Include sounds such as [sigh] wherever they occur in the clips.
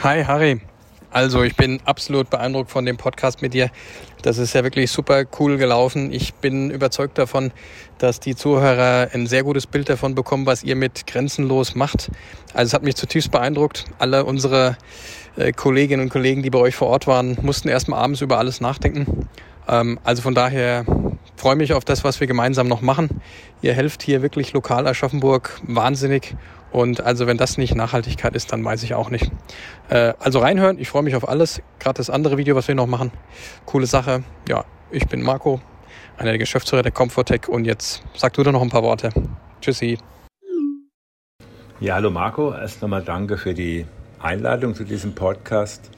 Hi Harry. Also ich bin absolut beeindruckt von dem Podcast mit dir. Das ist ja wirklich super cool gelaufen. Ich bin überzeugt davon, dass die Zuhörer ein sehr gutes Bild davon bekommen, was ihr mit Grenzenlos macht. Also es hat mich zutiefst beeindruckt. Alle unsere äh, Kolleginnen und Kollegen, die bei euch vor Ort waren, mussten erstmal abends über alles nachdenken. Ähm, also von daher freue mich auf das, was wir gemeinsam noch machen. Ihr helft hier wirklich lokal Aschaffenburg wahnsinnig und also wenn das nicht Nachhaltigkeit ist, dann weiß ich auch nicht. Äh, also reinhören, ich freue mich auf alles. Gerade das andere Video, was wir noch machen. Coole Sache. Ja, ich bin Marco, einer der Geschäftsführer der Comfortech und jetzt sag du doch noch ein paar Worte. Tschüssi. Ja, hallo Marco. Erst nochmal danke für die Einladung zu diesem Podcast.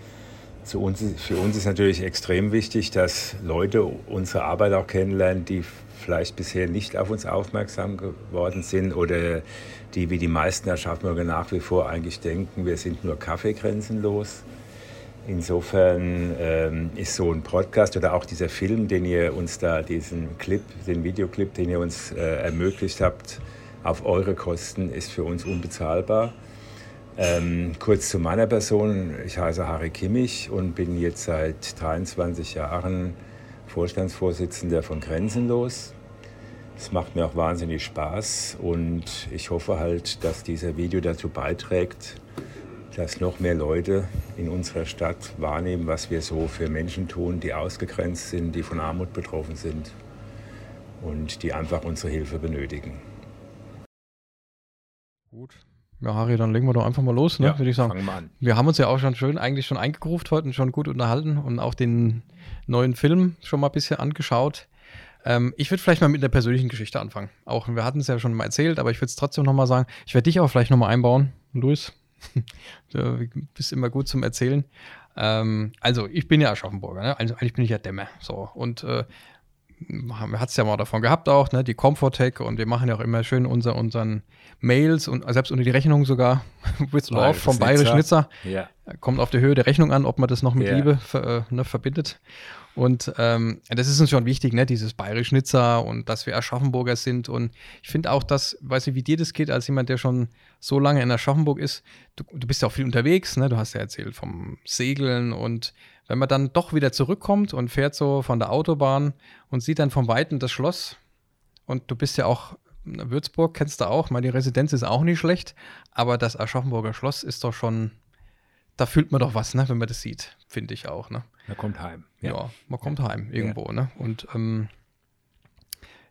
Zu uns, für uns ist natürlich extrem wichtig, dass Leute unsere Arbeit auch kennenlernen, die vielleicht bisher nicht auf uns aufmerksam geworden sind oder die wie die meisten Aschaffenburger nach wie vor eigentlich denken, wir sind nur Kaffeegrenzenlos. Insofern ähm, ist so ein Podcast oder auch dieser Film, den ihr uns da, diesen Clip, den Videoclip, den ihr uns äh, ermöglicht habt, auf eure Kosten, ist für uns unbezahlbar. Ähm, kurz zu meiner Person. Ich heiße Harry Kimmich und bin jetzt seit 23 Jahren Vorstandsvorsitzender von Grenzenlos. Es macht mir auch wahnsinnig Spaß und ich hoffe halt, dass dieser Video dazu beiträgt, dass noch mehr Leute in unserer Stadt wahrnehmen, was wir so für Menschen tun, die ausgegrenzt sind, die von Armut betroffen sind und die einfach unsere Hilfe benötigen. Gut. Ja, Harry, dann legen wir doch einfach mal los, ne, ja, würde ich sagen. Fangen wir an. Wir haben uns ja auch schon schön eigentlich schon eingegruft heute und schon gut unterhalten und auch den neuen Film schon mal ein bisschen angeschaut. Ähm, ich würde vielleicht mal mit einer persönlichen Geschichte anfangen. Auch wir hatten es ja schon mal erzählt, aber ich würde es trotzdem nochmal sagen. Ich werde dich auch vielleicht nochmal einbauen, Luis. [laughs] du bist immer gut zum Erzählen. Ähm, also, ich bin ja Aschaffenburger, ne? Also, eigentlich bin ich ja Dämme. So. Und äh, man hat es ja mal davon gehabt auch, ne? Die Comfortech und wir machen ja auch immer schön unser, unseren Mails und selbst unter die Rechnung sogar, [laughs] with love vom Bayerisch Nizza. Ja. Kommt auf die Höhe der Rechnung an, ob man das noch mit ja. Liebe ver, äh, ne, verbindet. Und ähm, das ist uns schon wichtig, ne? dieses bayerisch Nizza und dass wir Aschaffenburger sind. Und ich finde auch, dass, weiß ich, wie dir das geht, als jemand, der schon so lange in Aschaffenburg ist, du, du bist ja auch viel unterwegs, ne? Du hast ja erzählt vom Segeln und wenn man dann doch wieder zurückkommt und fährt so von der Autobahn und sieht dann vom Weiten das Schloss und du bist ja auch Würzburg, kennst du auch, meine Residenz ist auch nicht schlecht, aber das Aschaffenburger Schloss ist doch schon da fühlt man doch was, ne, wenn man das sieht, finde ich auch. Ne? Man kommt heim. Ja, ja man kommt heim irgendwo. Ja. Ne? Und ähm,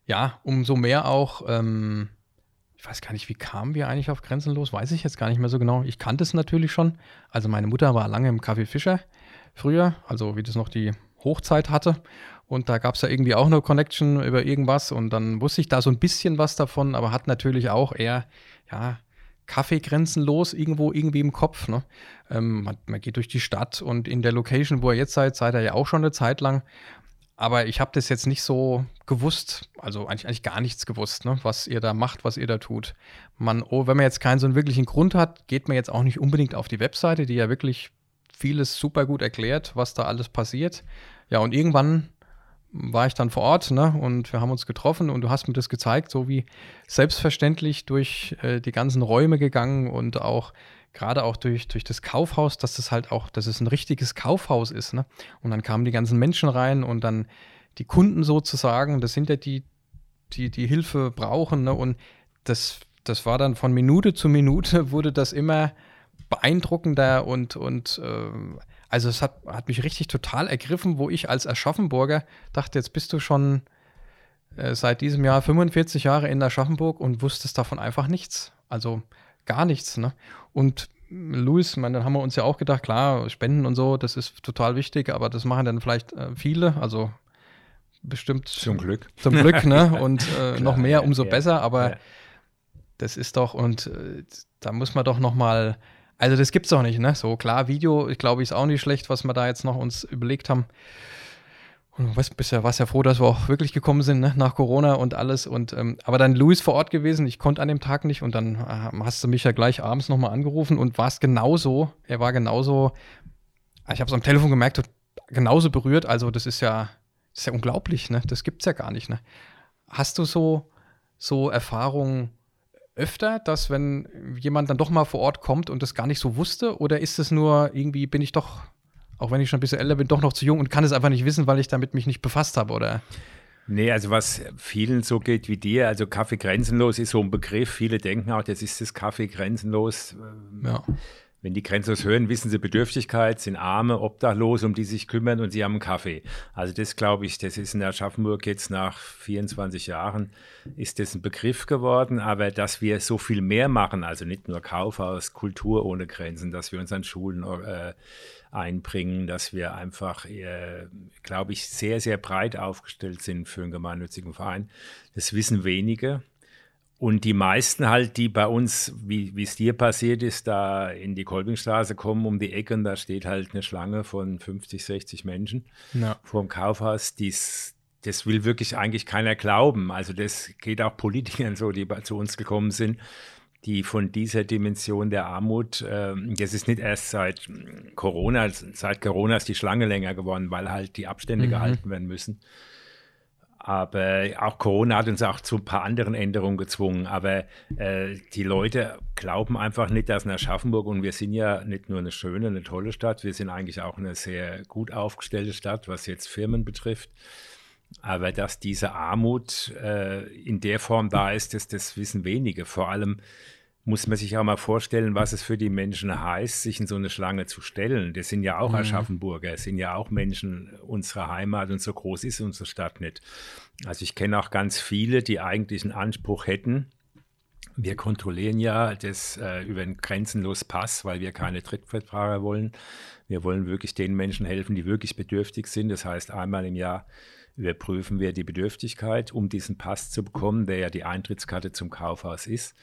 ja, umso mehr auch, ähm, ich weiß gar nicht, wie kamen wir eigentlich auf Grenzenlos, weiß ich jetzt gar nicht mehr so genau. Ich kannte es natürlich schon. Also meine Mutter war lange im Café Fischer früher, also wie das noch die Hochzeit hatte. Und da gab es ja irgendwie auch eine Connection über irgendwas und dann wusste ich da so ein bisschen was davon, aber hat natürlich auch eher, ja, Kaffee grenzenlos irgendwo irgendwie im Kopf. Ne? Ähm, man, man, geht durch die Stadt und in der Location, wo ihr jetzt seid, seid ihr ja auch schon eine Zeit lang. Aber ich habe das jetzt nicht so gewusst, also eigentlich, eigentlich gar nichts gewusst, ne? was ihr da macht, was ihr da tut. Man, oh, wenn man jetzt keinen so einen wirklichen Grund hat, geht man jetzt auch nicht unbedingt auf die Webseite, die ja wirklich vieles super gut erklärt, was da alles passiert. Ja, und irgendwann war ich dann vor Ort ne, und wir haben uns getroffen und du hast mir das gezeigt, so wie selbstverständlich durch äh, die ganzen Räume gegangen und auch gerade auch durch, durch das Kaufhaus, dass das halt auch, dass es ein richtiges Kaufhaus ist. Ne? Und dann kamen die ganzen Menschen rein und dann die Kunden sozusagen, das sind ja die, die, die Hilfe brauchen. Ne? Und das, das war dann von Minute zu Minute, [laughs] wurde das immer beeindruckender und, und äh, also es hat, hat mich richtig total ergriffen, wo ich als Aschaffenburger dachte, jetzt bist du schon äh, seit diesem Jahr 45 Jahre in Aschaffenburg und wusstest davon einfach nichts. Also gar nichts. Ne? Und Luis, man, dann haben wir uns ja auch gedacht, klar, Spenden und so, das ist total wichtig, aber das machen dann vielleicht äh, viele, also bestimmt. Zum Glück. Zum Glück, ne? [laughs] Und äh, noch mehr, umso ja, besser, aber ja. das ist doch, und äh, da muss man doch noch mal also das gibt's doch nicht, ne? So klar, Video, ich glaube, ist auch nicht schlecht, was wir da jetzt noch uns überlegt haben. Und was bist ja, warst ja froh, dass wir auch wirklich gekommen sind, ne? nach Corona und alles. Und ähm, aber dann Luis vor Ort gewesen, ich konnte an dem Tag nicht und dann äh, hast du mich ja gleich abends nochmal angerufen und warst genauso, er war genauso, ich habe es am Telefon gemerkt, genauso berührt. Also das ist ja, das ist ja unglaublich, ne? Das gibt's ja gar nicht, ne? Hast du so, so Erfahrungen öfter, dass wenn jemand dann doch mal vor Ort kommt und das gar nicht so wusste? Oder ist es nur irgendwie, bin ich doch, auch wenn ich schon ein bisschen älter bin, doch noch zu jung und kann es einfach nicht wissen, weil ich damit mich nicht befasst habe? Oder? Nee, also was vielen so geht wie dir, also Kaffee grenzenlos ist so ein Begriff. Viele denken auch, das ist das Kaffee grenzenlos. Ja. Wenn die Grenzlos hören, wissen sie Bedürftigkeit, sind Arme, Obdachlose, um die sich kümmern und sie haben einen Kaffee. Also das glaube ich, das ist in Aschaffenburg jetzt nach 24 Jahren, ist das ein Begriff geworden. Aber dass wir so viel mehr machen, also nicht nur Kaufhaus, Kultur ohne Grenzen, dass wir uns an Schulen äh, einbringen, dass wir einfach, äh, glaube ich, sehr, sehr breit aufgestellt sind für einen gemeinnützigen Verein. Das wissen wenige. Und die meisten halt, die bei uns, wie es dir passiert ist, da in die Kolbingstraße kommen um die Ecke und da steht halt eine Schlange von 50, 60 Menschen ja. vor dem Kaufhaus, die's, das will wirklich eigentlich keiner glauben. Also das geht auch Politikern so, die zu uns gekommen sind, die von dieser Dimension der Armut, äh, das ist nicht erst seit Corona, seit Corona ist die Schlange länger geworden, weil halt die Abstände mhm. gehalten werden müssen. Aber auch Corona hat uns auch zu ein paar anderen Änderungen gezwungen. Aber äh, die Leute glauben einfach nicht, dass in Aschaffenburg, und wir sind ja nicht nur eine schöne, eine tolle Stadt, wir sind eigentlich auch eine sehr gut aufgestellte Stadt, was jetzt Firmen betrifft. Aber dass diese Armut äh, in der Form da ist, das, das wissen wenige. Vor allem muss man sich auch mal vorstellen, was es für die Menschen heißt, sich in so eine Schlange zu stellen. Das sind ja auch mhm. Aschaffenburger, es sind ja auch Menschen unserer Heimat und so groß ist unsere Stadt nicht. Also ich kenne auch ganz viele, die eigentlich einen Anspruch hätten. Wir kontrollieren ja das äh, über einen grenzenlos Pass, weil wir keine Trittbrettfahrer wollen. Wir wollen wirklich den Menschen helfen, die wirklich bedürftig sind. Das heißt, einmal im Jahr überprüfen wir die Bedürftigkeit, um diesen Pass zu bekommen, der ja die Eintrittskarte zum Kaufhaus ist.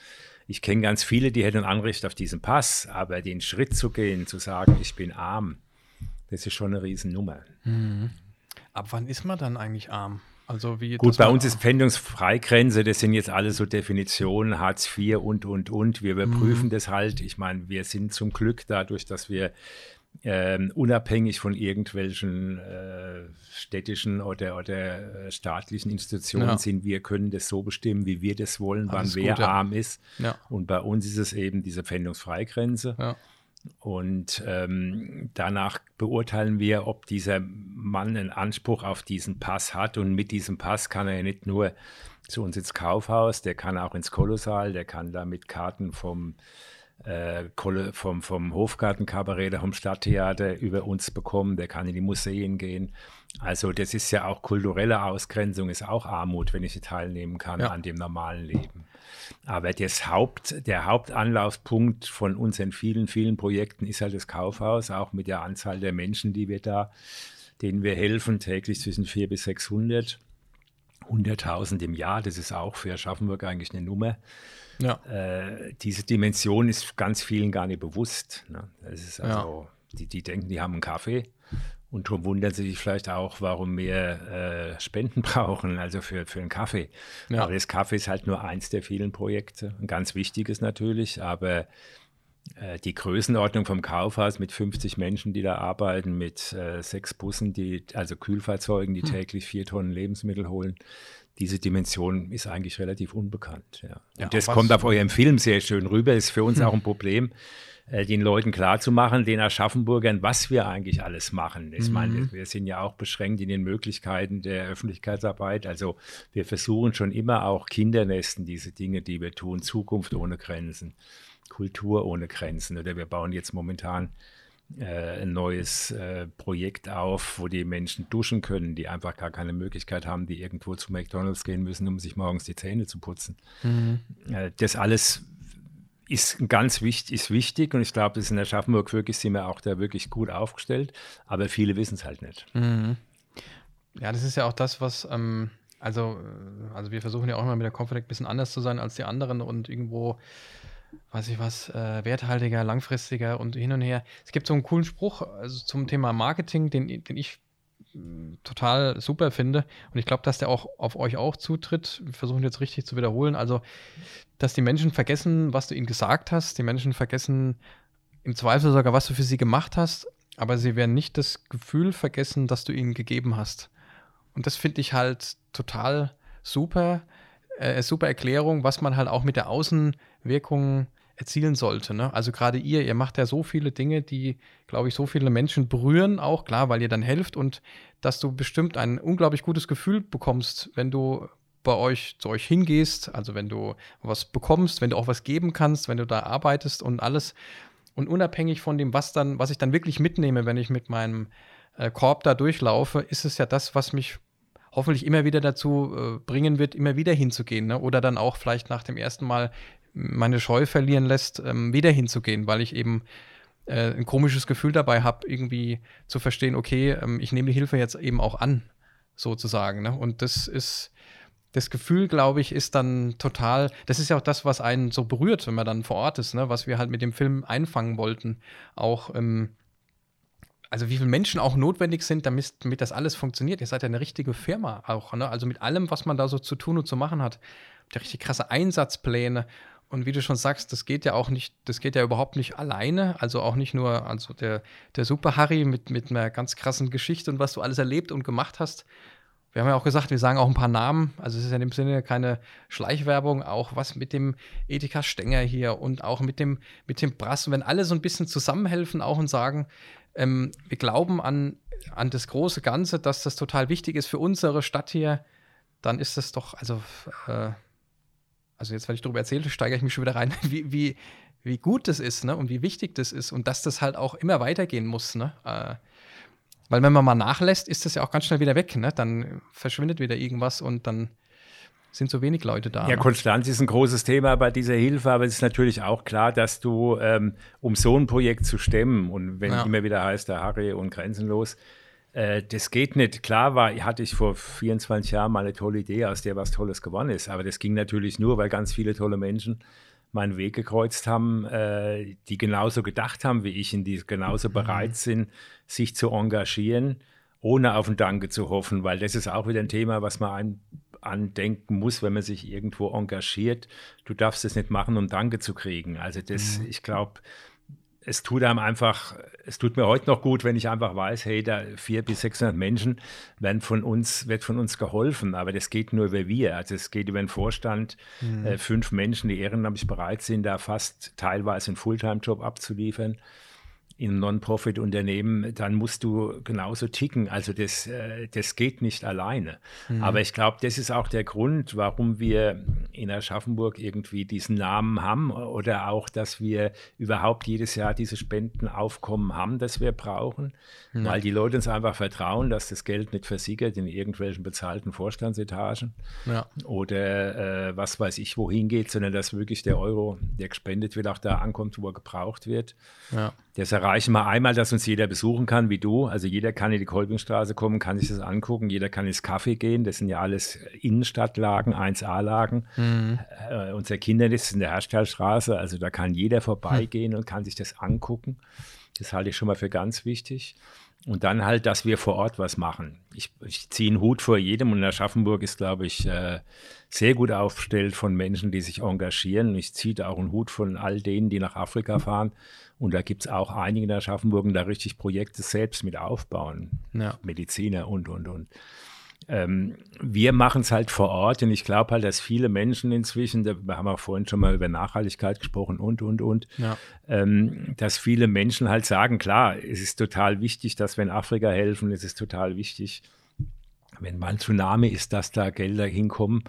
Ich kenne ganz viele, die hätten Anrecht auf diesen Pass, aber den Schritt zu gehen, zu sagen, ich bin arm, das ist schon eine Riesennummer. Mhm. Ab wann ist man dann eigentlich arm? Also wie Gut, bei uns ist Pfändungsfreigrenze, das sind jetzt alle so Definitionen, Hartz IV und, und, und. Wir überprüfen mhm. das halt. Ich meine, wir sind zum Glück dadurch, dass wir ähm, unabhängig von irgendwelchen äh, städtischen oder, oder äh, staatlichen Institutionen ja. sind. Wir können das so bestimmen, wie wir das wollen, wann wer gut, ja. arm ist. Ja. Und bei uns ist es eben diese Pfändungsfreigrenze. Und ähm, danach beurteilen wir, ob dieser Mann einen Anspruch auf diesen Pass hat. Und mit diesem Pass kann er ja nicht nur zu uns ins Kaufhaus, der kann auch ins Kolossal, der kann da mit Karten vom äh, vom, vom Hofgartenkabarett, vom Stadttheater über uns bekommen, der kann in die Museen gehen. Also das ist ja auch kulturelle Ausgrenzung, ist auch Armut, wenn ich nicht teilnehmen kann ja. an dem normalen Leben. Aber das Haupt, der Hauptanlaufpunkt von unseren vielen, vielen Projekten ist halt das Kaufhaus, auch mit der Anzahl der Menschen, die wir da, denen wir helfen, täglich zwischen 400 bis 600. 100.000 im Jahr, das ist auch für Aschaffenburg eigentlich eine Nummer. Ja. Äh, diese Dimension ist ganz vielen gar nicht bewusst. Ne? Das ist also, ja. die, die denken, die haben einen Kaffee und darum wundern sie sich vielleicht auch, warum wir äh, Spenden [laughs] brauchen, also für, für einen Kaffee. Ja. Aber das Kaffee ist halt nur eins der vielen Projekte, ein ganz wichtiges natürlich, aber äh, die Größenordnung vom Kaufhaus mit 50 Menschen, die da arbeiten, mit äh, sechs Bussen, die, also Kühlfahrzeugen, die hm. täglich vier Tonnen Lebensmittel holen, diese Dimension ist eigentlich relativ unbekannt. Ja. Und ja, das kommt auf eurem Film sehr schön rüber, ist für uns hm. auch ein Problem, äh, den Leuten klarzumachen, den Aschaffenburgern, was wir eigentlich alles machen. Ich mhm. meine, wir sind ja auch beschränkt in den Möglichkeiten der Öffentlichkeitsarbeit. Also wir versuchen schon immer auch Kindernesten, diese Dinge, die wir tun, Zukunft ohne Grenzen, Kultur ohne Grenzen. Oder wir bauen jetzt momentan äh, ein neues äh, Projekt auf, wo die Menschen duschen können, die einfach gar keine Möglichkeit haben, die irgendwo zu McDonalds gehen müssen, um sich morgens die Zähne zu putzen. Mhm. Äh, das alles ist ganz wichtig, ist wichtig und ich glaube, das ist in der Schaffenburg wirklich sind wir auch da wirklich gut aufgestellt, aber viele wissen es halt nicht. Mhm. Ja, das ist ja auch das, was ähm, also, also wir versuchen ja auch immer mit der Confident ein bisschen anders zu sein als die anderen und irgendwo weiß ich was, äh, werthaltiger, langfristiger und hin und her. Es gibt so einen coolen Spruch also zum Thema Marketing, den, den ich mm, total super finde. Und ich glaube, dass der auch auf euch auch zutritt. Wir versuchen jetzt richtig zu wiederholen. Also, dass die Menschen vergessen, was du ihnen gesagt hast. Die Menschen vergessen im Zweifel sogar, was du für sie gemacht hast. Aber sie werden nicht das Gefühl vergessen, das du ihnen gegeben hast. Und das finde ich halt total super äh, super Erklärung, was man halt auch mit der Außenwirkung erzielen sollte. Ne? Also gerade ihr, ihr macht ja so viele Dinge, die, glaube ich, so viele Menschen berühren, auch klar, weil ihr dann helft und dass du bestimmt ein unglaublich gutes Gefühl bekommst, wenn du bei euch zu euch hingehst, also wenn du was bekommst, wenn du auch was geben kannst, wenn du da arbeitest und alles. Und unabhängig von dem, was dann, was ich dann wirklich mitnehme, wenn ich mit meinem äh, Korb da durchlaufe, ist es ja das, was mich hoffentlich immer wieder dazu äh, bringen wird, immer wieder hinzugehen. Ne? Oder dann auch vielleicht nach dem ersten Mal meine Scheu verlieren lässt, ähm, wieder hinzugehen, weil ich eben äh, ein komisches Gefühl dabei habe, irgendwie zu verstehen, okay, ähm, ich nehme die Hilfe jetzt eben auch an, sozusagen. Ne? Und das ist, das Gefühl, glaube ich, ist dann total, das ist ja auch das, was einen so berührt, wenn man dann vor Ort ist, ne? was wir halt mit dem Film einfangen wollten. Auch, ähm, also wie viele Menschen auch notwendig sind, damit, damit das alles funktioniert. Ihr seid ja eine richtige Firma auch, ne? also mit allem, was man da so zu tun und zu machen hat. Der richtig krasse Einsatzpläne und wie du schon sagst, das geht ja auch nicht, das geht ja überhaupt nicht alleine. Also auch nicht nur, also der, der Super Harry mit, mit einer ganz krassen Geschichte und was du alles erlebt und gemacht hast. Wir haben ja auch gesagt, wir sagen auch ein paar Namen. Also es ist ja in dem Sinne keine Schleichwerbung, auch was mit dem Ethika Stenger hier und auch mit dem, mit dem Brass. Und wenn alle so ein bisschen zusammenhelfen auch und sagen, ähm, wir glauben an, an das große Ganze, dass das total wichtig ist für unsere Stadt hier, dann ist das doch, also äh, also jetzt, wenn ich darüber erzähle, steigere ich mich schon wieder rein, [laughs] wie, wie, wie gut das ist, ne? Und wie wichtig das ist und dass das halt auch immer weitergehen muss, ne? Äh, weil wenn man mal nachlässt, ist das ja auch ganz schnell wieder weg, ne? Dann verschwindet wieder irgendwas und dann sind so wenig Leute da. Ja, ne? Konstanz ist ein großes Thema bei dieser Hilfe, aber es ist natürlich auch klar, dass du, ähm, um so ein Projekt zu stemmen und wenn ja. immer wieder heißt, der Harry und grenzenlos, äh, das geht nicht. Klar war, hatte ich vor 24 Jahren mal eine tolle Idee, aus der was Tolles gewonnen ist. Aber das ging natürlich nur, weil ganz viele tolle Menschen meinen Weg gekreuzt haben, äh, die genauso gedacht haben wie ich und die genauso mhm. bereit sind, sich zu engagieren, ohne auf ein Danke zu hoffen, weil das ist auch wieder ein Thema, was man ein, andenken muss, wenn man sich irgendwo engagiert. Du darfst es nicht machen, um Danke zu kriegen. Also das, mhm. ich glaube, es tut einem einfach, es tut mir heute noch gut, wenn ich einfach weiß, hey, da 400 bis 600 Menschen werden von uns, wird von uns geholfen, aber das geht nur über wir. Also es geht über den Vorstand, mhm. äh, fünf Menschen, die ehrenamtlich bereit sind, da fast teilweise einen Fulltime-Job abzuliefern in einem Non-Profit-Unternehmen, dann musst du genauso ticken. Also das, äh, das geht nicht alleine. Mhm. Aber ich glaube, das ist auch der Grund, warum wir in Aschaffenburg irgendwie diesen Namen haben oder auch, dass wir überhaupt jedes Jahr diese Spendenaufkommen haben, das wir brauchen, mhm. weil die Leute uns einfach vertrauen, dass das Geld nicht versickert in irgendwelchen bezahlten Vorstandsetagen ja. oder äh, was weiß ich, wohin geht, sondern dass wirklich der Euro, der gespendet wird, auch da ankommt, wo er gebraucht wird. Ja. Das erreichen wir einmal, dass uns jeder besuchen kann, wie du. Also jeder kann in die Kolbingstraße kommen, kann sich das angucken. Jeder kann ins Café gehen. Das sind ja alles Innenstadtlagen, 1A-Lagen. Mhm. Äh, unser Kindernest ist in der Herstellstraße. Also da kann jeder vorbeigehen mhm. und kann sich das angucken. Das halte ich schon mal für ganz wichtig. Und dann halt, dass wir vor Ort was machen. Ich, ich ziehe einen Hut vor jedem und Aschaffenburg ist, glaube ich, äh, sehr gut aufgestellt von Menschen, die sich engagieren. Ich ziehe da auch einen Hut von all denen, die nach Afrika fahren. Und da gibt es auch einige in Aschaffenburg, die da richtig Projekte selbst mit aufbauen. Ja. Mediziner und, und, und. Ähm, wir machen es halt vor Ort und ich glaube halt, dass viele Menschen inzwischen, da, wir haben auch vorhin schon mal über Nachhaltigkeit gesprochen und, und, und, ja. ähm, dass viele Menschen halt sagen, klar, es ist total wichtig, dass wir in Afrika helfen, es ist total wichtig, wenn mal ein Tsunami ist, dass da Gelder hinkommen.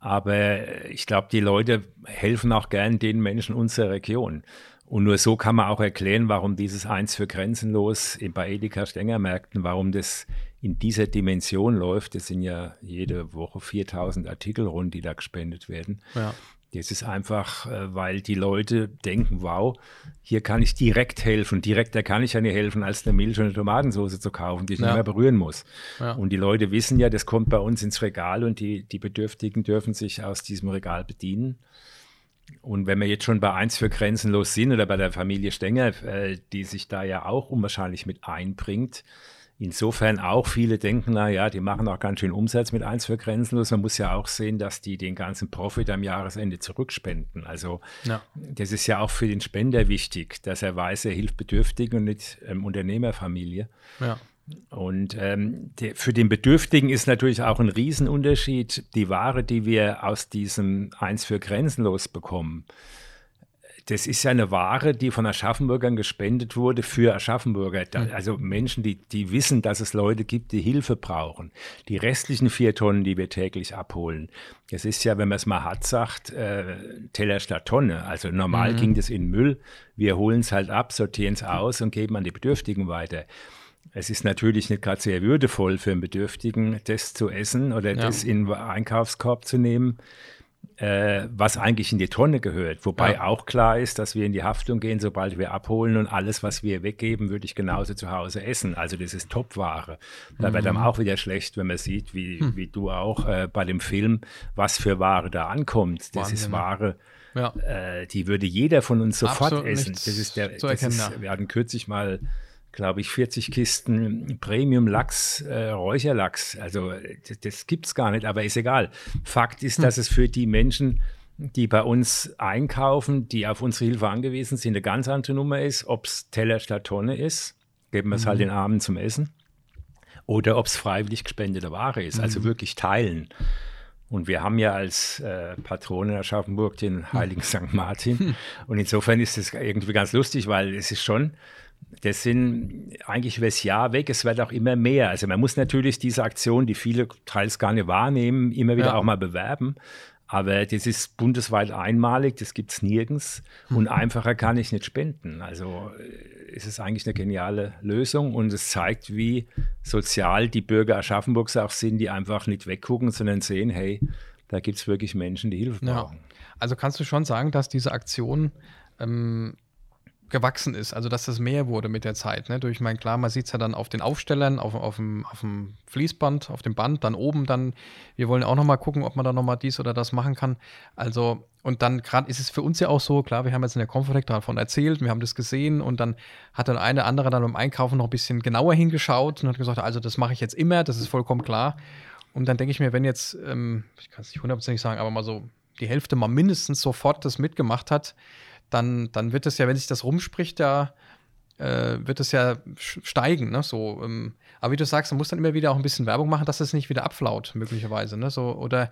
Aber ich glaube, die Leute helfen auch gern den Menschen unserer Region. Und nur so kann man auch erklären, warum dieses Eins für Grenzenlos bei Edeka Stängermärkten, warum das in dieser Dimension läuft. Das sind ja jede Woche 4000 Artikel rund, die da gespendet werden. Ja. Das ist einfach, äh, weil die Leute denken, wow, hier kann ich direkt helfen. Direkter kann ich ja nicht helfen, als eine Milch und eine Tomatensauce zu kaufen, die ich ja. nicht mehr berühren muss. Ja. Und die Leute wissen ja, das kommt bei uns ins Regal und die, die Bedürftigen dürfen sich aus diesem Regal bedienen. Und wenn wir jetzt schon bei eins für grenzenlos sind oder bei der Familie Stenger, äh, die sich da ja auch unwahrscheinlich mit einbringt, insofern auch viele denken, na ja, die machen auch ganz schön Umsatz mit eins für grenzenlos. Man muss ja auch sehen, dass die den ganzen Profit am Jahresende zurückspenden. Also ja. das ist ja auch für den Spender wichtig, dass er weiß, er hilft Bedürftigen und nicht ähm, Unternehmerfamilie. Ja. Und ähm, der, für den Bedürftigen ist natürlich auch ein Riesenunterschied die Ware, die wir aus diesem Eins für Grenzenlos bekommen das ist ja eine Ware, die von Aschaffenburgern gespendet wurde für Aschaffenburger. Da, hm. also Menschen, die, die wissen, dass es Leute gibt, die Hilfe brauchen. Die restlichen vier Tonnen, die wir täglich abholen, das ist ja, wenn man es mal hat, sagt, äh, Teller statt Tonne. Also normal mhm. ging das in Müll. Wir holen es halt ab, sortieren es aus und geben an die Bedürftigen weiter. Es ist natürlich nicht gerade sehr würdevoll für einen Bedürftigen, das zu essen oder ja. das in den Einkaufskorb zu nehmen äh, was eigentlich in die Tonne gehört. Wobei ja. auch klar ist, dass wir in die Haftung gehen, sobald wir abholen und alles, was wir weggeben, würde ich genauso zu Hause essen. Also das ist Topware. Da mhm. wird dann auch wieder schlecht, wenn man sieht, wie, hm. wie du auch äh, bei dem Film, was für Ware da ankommt. Das Wahnsinn, ist Ware. Ja. Äh, die würde jeder von uns sofort Absolut essen. Das ist der, das ist, wir hatten kürzlich mal glaube ich, 40 Kisten Premium-Lachs, äh, Räucherlachs. Also das, das gibt es gar nicht, aber ist egal. Fakt ist, hm. dass es für die Menschen, die bei uns einkaufen, die auf unsere Hilfe angewiesen sind, eine ganz andere Nummer ist, ob es Teller statt Tonne ist, geben wir es halt mhm. halt den Armen zum Essen, oder ob es freiwillig gespendete Ware ist, also mhm. wirklich teilen. Und wir haben ja als äh, Patron in Aschaffenburg den heiligen St. Martin. Und insofern ist es irgendwie ganz lustig, weil es ist schon das sind eigentlich über das Jahr weg. Es wird auch immer mehr. Also man muss natürlich diese Aktion, die viele teils gar nicht wahrnehmen, immer wieder ja. auch mal bewerben. Aber das ist bundesweit einmalig, das gibt es nirgends und mhm. einfacher kann ich nicht spenden. Also äh, es ist eigentlich eine geniale Lösung und es zeigt, wie sozial die Bürger Aschaffenburgs auch sind, die einfach nicht weggucken, sondern sehen, hey, da gibt es wirklich Menschen, die Hilfe brauchen. Ja. Also kannst du schon sagen, dass diese Aktion ähm, gewachsen ist, also dass das mehr wurde mit der Zeit. Ne? Durch mein klar, man sieht es ja dann auf den Aufstellern, auf, auf, dem, auf dem Fließband, auf dem Band, dann oben dann, wir wollen auch nochmal gucken, ob man da nochmal dies oder das machen kann. Also, und dann gerade ist es für uns ja auch so, klar, wir haben jetzt in der Confotec davon erzählt, wir haben das gesehen und dann hat dann eine andere dann beim Einkaufen noch ein bisschen genauer hingeschaut und hat gesagt, also das mache ich jetzt immer, das ist vollkommen klar. Und dann denke ich mir, wenn jetzt, ähm, ich kann es nicht hundertprozentig sagen, aber mal so die Hälfte mal mindestens sofort das mitgemacht hat, dann, dann wird es ja, wenn sich das rumspricht, ja, äh, wird es ja steigen. Ne? So, ähm, aber wie du sagst, man muss dann immer wieder auch ein bisschen Werbung machen, dass es nicht wieder abflaut, möglicherweise. Ne? So, oder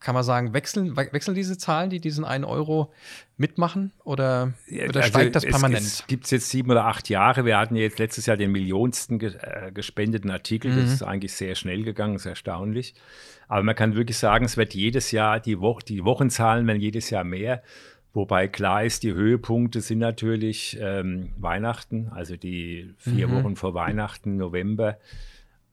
kann man sagen, wechseln, wechseln diese Zahlen, die diesen einen Euro mitmachen oder, oder also steigt das permanent? Es, es gibt es jetzt sieben oder acht Jahre. Wir hatten jetzt letztes Jahr den millionsten ge äh, gespendeten Artikel. Mhm. Das ist eigentlich sehr schnell gegangen, ist erstaunlich. Aber man kann wirklich sagen, es wird jedes Jahr, die, Wo die Wochenzahlen werden jedes Jahr mehr. Wobei klar ist, die Höhepunkte sind natürlich ähm, Weihnachten, also die vier mhm. Wochen vor Weihnachten, November.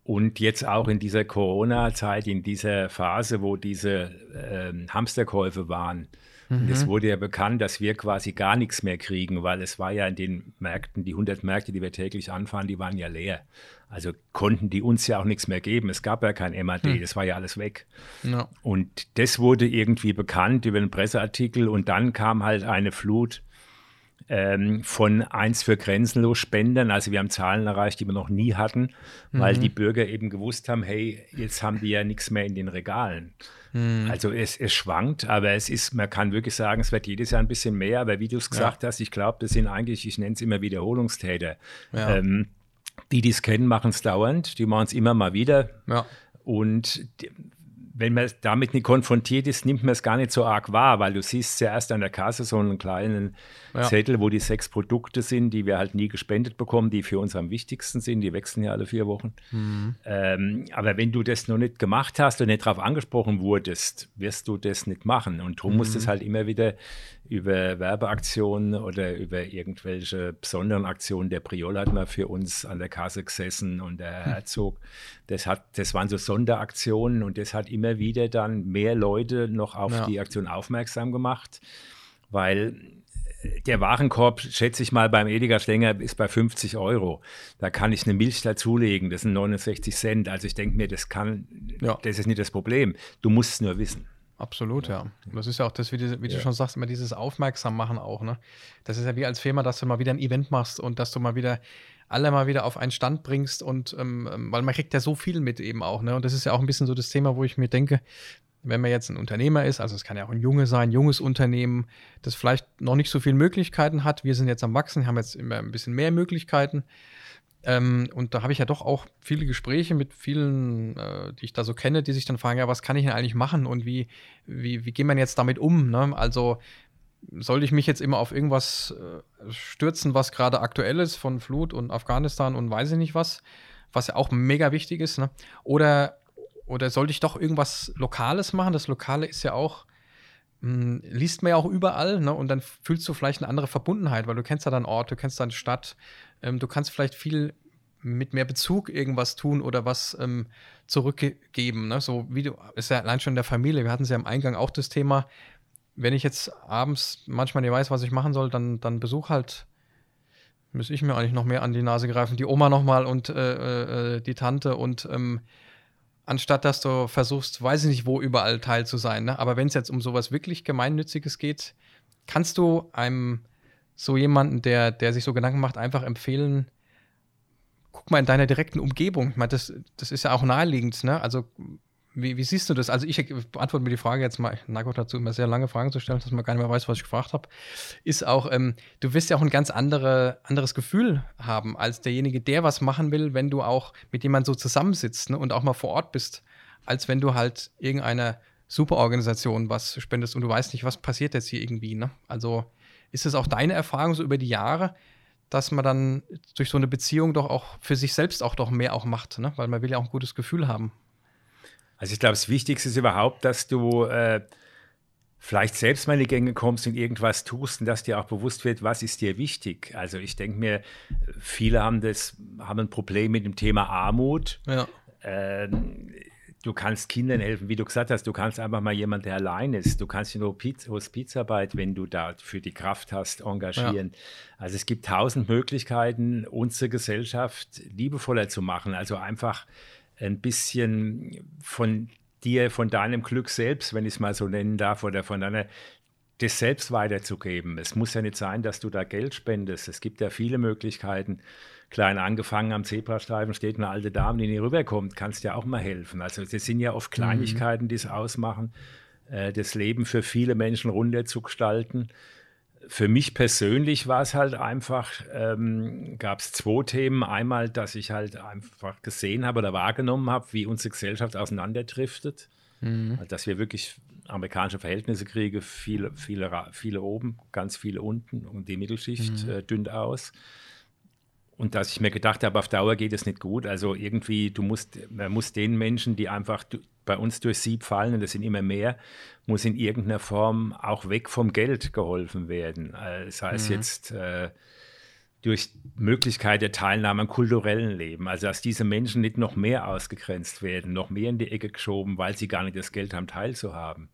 Und jetzt auch in dieser Corona-Zeit, in dieser Phase, wo diese ähm, Hamsterkäufe waren. Mhm. es wurde ja bekannt, dass wir quasi gar nichts mehr kriegen, weil es war ja in den Märkten, die 100 Märkte, die wir täglich anfahren, die waren ja leer. Also konnten die uns ja auch nichts mehr geben. Es gab ja kein MAD, hm. das war ja alles weg. Ja. Und das wurde irgendwie bekannt über einen Presseartikel und dann kam halt eine Flut ähm, von eins für grenzenlos Spendern. Also wir haben Zahlen erreicht, die wir noch nie hatten, weil mhm. die Bürger eben gewusst haben, hey, jetzt haben die ja nichts mehr in den Regalen. Mhm. Also es, es schwankt, aber es ist, man kann wirklich sagen, es wird jedes Jahr ein bisschen mehr. Aber wie du es gesagt ja. hast, ich glaube, das sind eigentlich, ich nenne es immer Wiederholungstäter. Ja. Ähm, die, die es kennen, machen es dauernd. Die machen es immer mal wieder. Ja. Und wenn man damit nicht konfrontiert ist, nimmt man es gar nicht so arg wahr, weil du siehst zuerst an der Kasse so einen kleinen ja. Zettel, wo die sechs Produkte sind, die wir halt nie gespendet bekommen, die für uns am wichtigsten sind. Die wechseln ja alle vier Wochen. Mhm. Ähm, aber wenn du das noch nicht gemacht hast und nicht darauf angesprochen wurdest, wirst du das nicht machen. Und darum mhm. musst du es halt immer wieder über Werbeaktionen oder über irgendwelche besonderen Aktionen. Der Priol hat mal für uns an der Kasse gesessen und der hm. Herzog. Das, hat, das waren so Sonderaktionen und das hat immer wieder dann mehr Leute noch auf ja. die Aktion aufmerksam gemacht, weil der Warenkorb, schätze ich mal, beim Edeka Schlenger ist bei 50 Euro. Da kann ich eine Milch dazulegen, das sind 69 Cent. Also ich denke mir, das kann, ja. das ist nicht das Problem. Du musst es nur wissen. Absolut, ja. Und das ist ja auch das, wie, du, wie ja. du schon sagst, immer dieses Aufmerksam machen auch, ne? Das ist ja wie als Firma, dass du mal wieder ein Event machst und dass du mal wieder alle mal wieder auf einen Stand bringst und ähm, ähm, weil man kriegt ja so viel mit eben auch, ne? Und das ist ja auch ein bisschen so das Thema, wo ich mir denke, wenn man jetzt ein Unternehmer ist, also es kann ja auch ein Junge sein, junges Unternehmen, das vielleicht noch nicht so viele Möglichkeiten hat. Wir sind jetzt am Wachsen, haben jetzt immer ein bisschen mehr Möglichkeiten Ähm, und da habe ich ja doch auch viele Gespräche mit vielen, äh, die ich da so kenne, die sich dann fragen, ja, was kann ich denn eigentlich machen und wie, wie, wie geht man jetzt damit um? Ne? Also sollte ich mich jetzt immer auf irgendwas äh, stürzen, was gerade aktuell ist von Flut und Afghanistan und weiß ich nicht was, was ja auch mega wichtig ist, ne? Oder, oder sollte ich doch irgendwas Lokales machen? Das Lokale ist ja auch, mh, hm, liest man ja auch überall, ne? Und dann fühlst du vielleicht eine andere Verbundenheit, weil du kennst ja deinen Ort, du kennst deine Stadt, ähm, du kannst vielleicht viel mit mehr Bezug irgendwas tun oder was ähm, zurückgeben. Ne? So wie du, ist ja allein schon in der Familie. Wir hatten es ja am Eingang auch das Thema, wenn ich jetzt abends manchmal nicht weiß, was ich machen soll, dann, dann besuch halt, muss ich mir eigentlich noch mehr an die Nase greifen, die Oma nochmal und äh, äh, die Tante und ähm, anstatt dass du versuchst, weiß ich nicht wo, überall teil zu sein. Ne? Aber wenn es jetzt um sowas wirklich Gemeinnütziges geht, kannst du einem so jemanden, der, der sich so Gedanken macht, einfach empfehlen, guck mal in deiner direkten Umgebung. Ich meine, das, das ist ja auch naheliegend, ne? Also wie, wie, siehst du das? Also ich beantworte mir die Frage jetzt mal, neige dazu, immer sehr lange Fragen zu stellen, dass man gar nicht mehr weiß, was ich gefragt habe. Ist auch, ähm, du wirst ja auch ein ganz andere, anderes Gefühl haben als derjenige, der was machen will, wenn du auch mit jemandem so zusammensitzt ne, und auch mal vor Ort bist, als wenn du halt irgendeiner Superorganisation was spendest und du weißt nicht, was passiert jetzt hier irgendwie. Ne? Also ist es auch deine Erfahrung so über die Jahre, dass man dann durch so eine Beziehung doch auch für sich selbst auch doch mehr auch macht, ne? weil man will ja auch ein gutes Gefühl haben. Also ich glaube, das Wichtigste ist überhaupt, dass du äh, vielleicht selbst mal in die Gänge kommst und irgendwas tust und dass dir auch bewusst wird, was ist dir wichtig. Also ich denke mir, viele haben das, haben ein Problem mit dem Thema Armut. Ja. Ähm, du kannst Kindern helfen, wie du gesagt hast, du kannst einfach mal jemand, der allein ist, du kannst in Hospizarbeit, wenn du dafür die Kraft hast, engagieren. Ja. Also es gibt tausend Möglichkeiten, unsere Gesellschaft liebevoller zu machen. Also einfach ein bisschen von dir, von deinem Glück selbst, wenn ich es mal so nennen darf, oder von deiner, das selbst weiterzugeben. Es muss ja nicht sein, dass du da Geld spendest. Es gibt ja viele Möglichkeiten. Klein angefangen am Zebrastreifen steht eine alte Dame, die nicht rüberkommt, kannst ja auch mal helfen. Also das sind ja oft mhm. Kleinigkeiten, die es ausmachen, äh, das Leben für viele Menschen runterzugestalten für mich persönlich war es halt einfach, ähm, gab es zwei Themen. Einmal, dass ich halt einfach gesehen habe oder wahrgenommen habe, wie unsere Gesellschaft auseinanderdriftet. Mhm. Dass wir wirklich amerikanische Verhältnisse kriegen, viele, viele, viele oben, ganz viele unten und die Mittelschicht mhm. äh, dünnt aus. Und dass ich mir gedacht habe, auf Dauer geht es nicht gut. Also irgendwie, du musst, man muss den Menschen, die einfach bei uns durch Sieb fallen, und das sind immer mehr, muss in irgendeiner Form auch weg vom Geld geholfen werden. Äh, sei es mhm. jetzt äh, durch Möglichkeit der Teilnahme am kulturellen Leben. Also dass diese Menschen nicht noch mehr ausgegrenzt werden, noch mehr in die Ecke geschoben, weil sie gar nicht das Geld haben, teilzuhaben.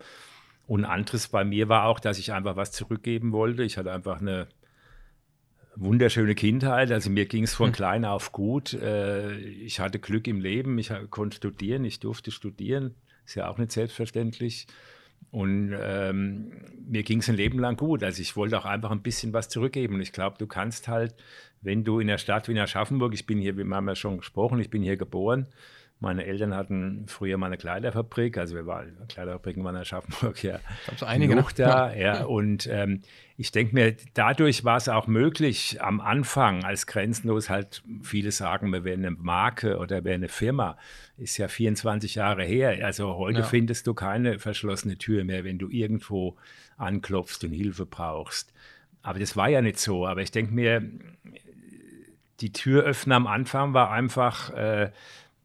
Und anderes bei mir war auch, dass ich einfach was zurückgeben wollte. Ich hatte einfach eine wunderschöne Kindheit. Also mir ging es von hm. klein auf gut. Äh, ich hatte Glück im Leben. Ich konnte studieren. Ich durfte studieren. Ist ja auch nicht selbstverständlich. Und ähm, mir ging es ein Leben lang gut. Also ich wollte auch einfach ein bisschen was zurückgeben. Und ich glaube, du kannst halt, wenn du in der Stadt wie in Aschaffenburg, ich bin hier, wir haben ja schon gesprochen, ich bin hier geboren, meine Eltern hatten früher mal eine Kleiderfabrik, also wir waren Kleiderfabriken waren in Aschaffenburg ja so einige noch da, ja. ja. Und ähm, ich denke mir, dadurch war es auch möglich, am Anfang als grenzenlos halt viele sagen, wir wären eine Marke oder wären eine Firma, ist ja 24 Jahre her. Also heute ja. findest du keine verschlossene Tür mehr, wenn du irgendwo anklopfst und Hilfe brauchst. Aber das war ja nicht so. Aber ich denke mir, die Tür öffnen am Anfang war einfach äh,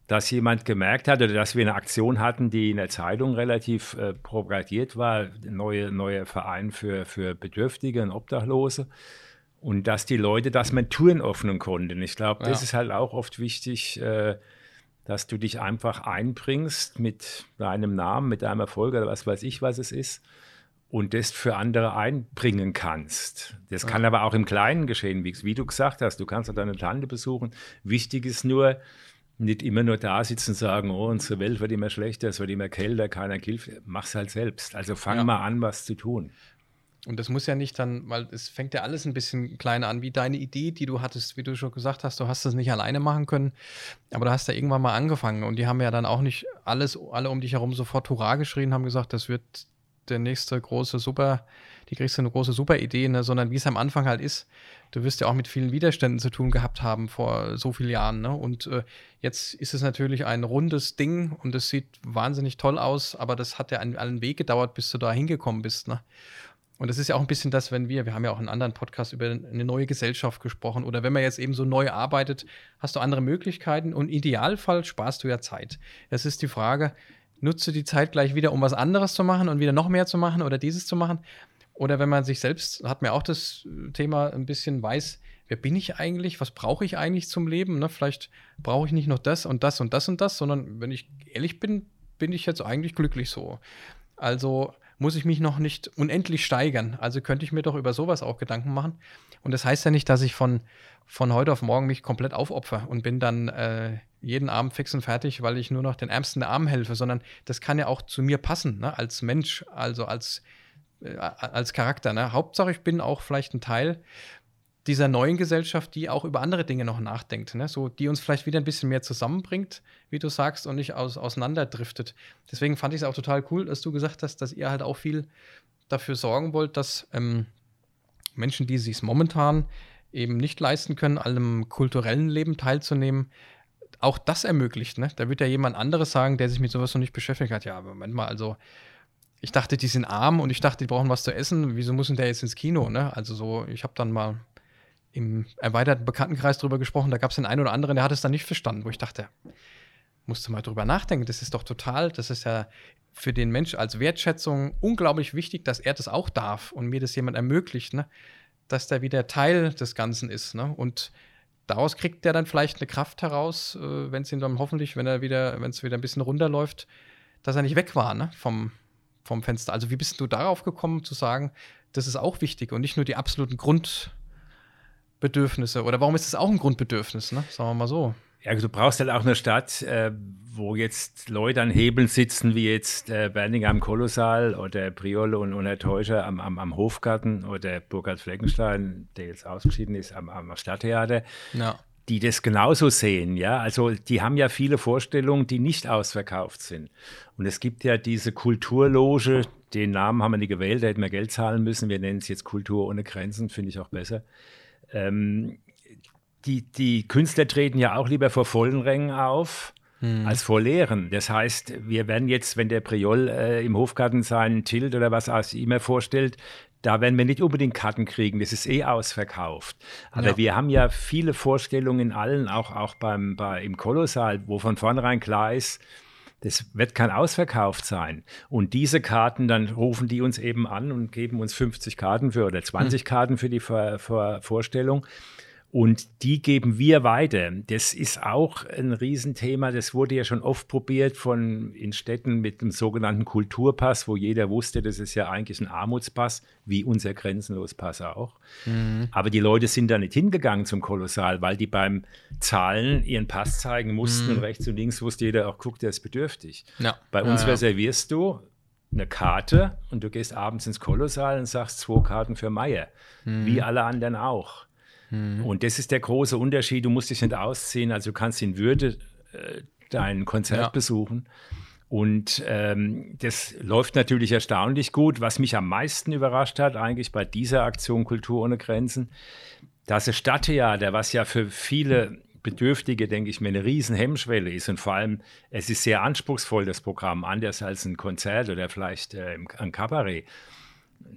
dass jemand gemerkt hat oder dass wir eine Aktion hatten, die in der Zeitung relativ äh, propagiert war, neue, neue Verein für, für Bedürftige und Obdachlose. Und dass die Leute, dass man Touren öffnen konnten. Ich glaube, das ja. ist halt auch oft wichtig, äh, dass du dich einfach einbringst mit deinem Namen, mit deinem Erfolg oder was weiß ich, was es ist und das für andere einbringen kannst. Das kann aber auch im Kleinen geschehen, wie, wie, du gesagt hast. Du kannst auch deine Tante besuchen. Wichtig ist nur, nicht immer nur da sitzen und sagen, oh, unsere Welt wird immer schlechter, es wird immer kälter, keiner hilft. Mach's halt selbst. Also fang ja. mal an, was zu tun. Und das muss ja nicht dann, weil es fängt ja alles ein bisschen kleiner an, wie deine Idee, die du hattest, wie du schon gesagt hast, du hast das nicht alleine machen können, aber du hast da irgendwann mal angefangen und die haben ja dann auch nicht alles, alle um dich herum sofort Hurra geschrien, haben gesagt, das wird der nächste große Super, die kriegst du eine große Super-Idee, ne? sondern wie es am Anfang halt ist. Du wirst ja auch mit vielen Widerständen zu tun gehabt haben vor so vielen Jahren. Ne? Und äh, jetzt ist es natürlich ein rundes Ding und es sieht wahnsinnig toll aus, aber das hat ja einen, einen Weg gedauert, bis du da hingekommen bist. Ne? Und das ist ja auch ein bisschen das, wenn wir, wir haben ja auch einen anderen Podcast über eine neue Gesellschaft gesprochen oder wenn man jetzt eben so neu arbeitet, hast du andere Möglichkeiten und im Idealfall sparst du ja Zeit. Es ist die Frage, nutzt du die Zeit gleich wieder, um was anderes zu machen und wieder noch mehr zu machen oder dieses zu machen? Oder wenn man sich selbst, hat mir auch das Thema ein bisschen weiß, wer bin ich eigentlich, was brauche ich eigentlich zum Leben? Ne? Vielleicht brauche ich nicht noch das und das und das und das, sondern wenn ich ehrlich bin, bin ich jetzt eigentlich glücklich so. Also muss ich mich noch nicht unendlich steigern. Also könnte ich mir doch über sowas auch Gedanken machen. Und das heißt ja nicht, dass ich von, von heute auf morgen mich komplett aufopfer und bin dann äh, jeden Abend fix und fertig, weil ich nur noch den Ärmsten der Armen helfe, sondern das kann ja auch zu mir passen, ne? als Mensch, also als äh, als Charakter. Ne? Hauptsache, ich bin auch vielleicht ein Teil dieser neuen Gesellschaft, die auch über andere Dinge noch nachdenkt, ne? so, die uns vielleicht wieder ein bisschen mehr zusammenbringt, wie du sagst, und nicht aus, auseinanderdriftet. Deswegen fand ich es auch total cool, dass du gesagt hast, dass ihr halt auch viel dafür sorgen wollt, dass ähm, Menschen, die sich momentan eben nicht leisten können, an einem kulturellen Leben teilzunehmen, auch das ermöglicht. Ne? Da wird ja jemand anderes sagen, der sich mit sowas noch nicht beschäftigt hat. Ja, Moment mal, also ich dachte, die sind arm und ich dachte, die brauchen was zu essen. Wieso muss denn der jetzt ins Kino? Ne? Also so, ich habe dann mal im erweiterten Bekanntenkreis drüber gesprochen, da gab es den einen oder anderen, der hat es dann nicht verstanden, wo ich dachte, musste mal drüber nachdenken, das ist doch total, das ist ja für den Mensch als Wertschätzung unglaublich wichtig, dass er das auch darf und mir das jemand ermöglicht, ne? dass der wieder Teil des Ganzen ist. Ne? Und daraus kriegt der dann vielleicht eine Kraft heraus, äh, wenn es ihm dann hoffentlich, wenn er wieder, wenn es wieder ein bisschen runterläuft, dass er nicht weg war ne? vom, vom Fenster. Also wie bist du darauf gekommen zu sagen, das ist auch wichtig und nicht nur die absoluten Grundbedürfnisse? Oder warum ist es auch ein Grundbedürfnis, ne? Sagen wir mal so. Ja, du brauchst halt auch eine Stadt, äh, wo jetzt Leute an Hebeln sitzen, wie jetzt äh, Berning am Kolossal oder Priole und, Teuscher am, am, am, Hofgarten oder Burkhard Fleckenstein, der jetzt ausgeschieden ist, am, am Stadttheater. Ja die das genauso sehen. Ja, also die haben ja viele Vorstellungen, die nicht ausverkauft sind. Und es gibt ja diese Kulturloge, den Namen haben wir nicht gewählt, da hätten wir Geld zahlen müssen. Wir nennen es jetzt Kultur ohne Grenzen, finde ich auch besser. Ähm, die, die Künstler treten ja auch lieber vor vollen Rängen auf. Hm. als vor leeren. Das heißt, wir werden jetzt, wenn der Priol äh, im Hofgarten seinen Tilt oder was auch immer vorstellt, da werden wir nicht unbedingt Karten kriegen, das ist eh ausverkauft. Aber ja. wir haben ja viele Vorstellungen in allen, auch, auch beim, bei, im Kolossal, wo von vornherein klar ist, das wird kein ausverkauft sein. Und diese Karten, dann rufen die uns eben an und geben uns 50 Karten für oder 20 hm. Karten für die Vor Vor Vorstellung. Und die geben wir weiter. Das ist auch ein Riesenthema. Das wurde ja schon oft probiert von in Städten mit dem sogenannten Kulturpass, wo jeder wusste, das ist ja eigentlich ein Armutspass, wie unser Grenzenlospass auch. Mhm. Aber die Leute sind da nicht hingegangen zum Kolossal, weil die beim Zahlen ihren Pass zeigen mussten mhm. und rechts und links wusste jeder auch, guck, der ist bedürftig. Ja. Bei uns ja, ja. reservierst du eine Karte und du gehst abends ins Kolossal und sagst zwei Karten für Meier, mhm. wie alle anderen auch. Mhm. Und das ist der große Unterschied. Du musst dich nicht ausziehen, also du kannst in Würde äh, dein Konzert ja. besuchen. Und ähm, das läuft natürlich erstaunlich gut. Was mich am meisten überrascht hat, eigentlich bei dieser Aktion Kultur ohne Grenzen, dass das Stadttheater, was ja für viele Bedürftige, denke ich mir, eine riesen Hemmschwelle ist. Und vor allem, es ist sehr anspruchsvoll, das Programm, anders als ein Konzert oder vielleicht äh, ein Kabarett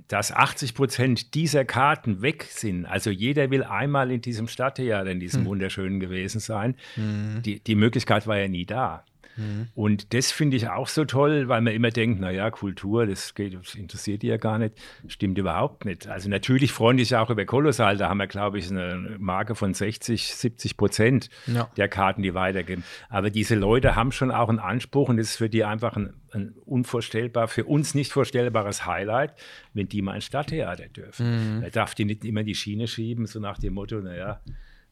dass 80 Prozent dieser Karten weg sind. Also jeder will einmal in diesem Stadttheater, in diesem hm. wunderschönen gewesen sein. Hm. Die, die Möglichkeit war ja nie da. Mhm. Und das finde ich auch so toll, weil man immer denkt, naja, Kultur, das, geht, das interessiert die ja gar nicht. Stimmt überhaupt nicht. Also natürlich freuen die sich auch über Kolossal. Da haben wir, glaube ich, eine Marke von 60, 70 Prozent ja. der Karten, die weitergehen. Aber diese Leute haben schon auch einen Anspruch und das ist für die einfach ein, ein unvorstellbar, für uns nicht vorstellbares Highlight, wenn die mal ein Stadttheater dürfen. Mhm. Da darf die nicht immer die Schiene schieben, so nach dem Motto, naja,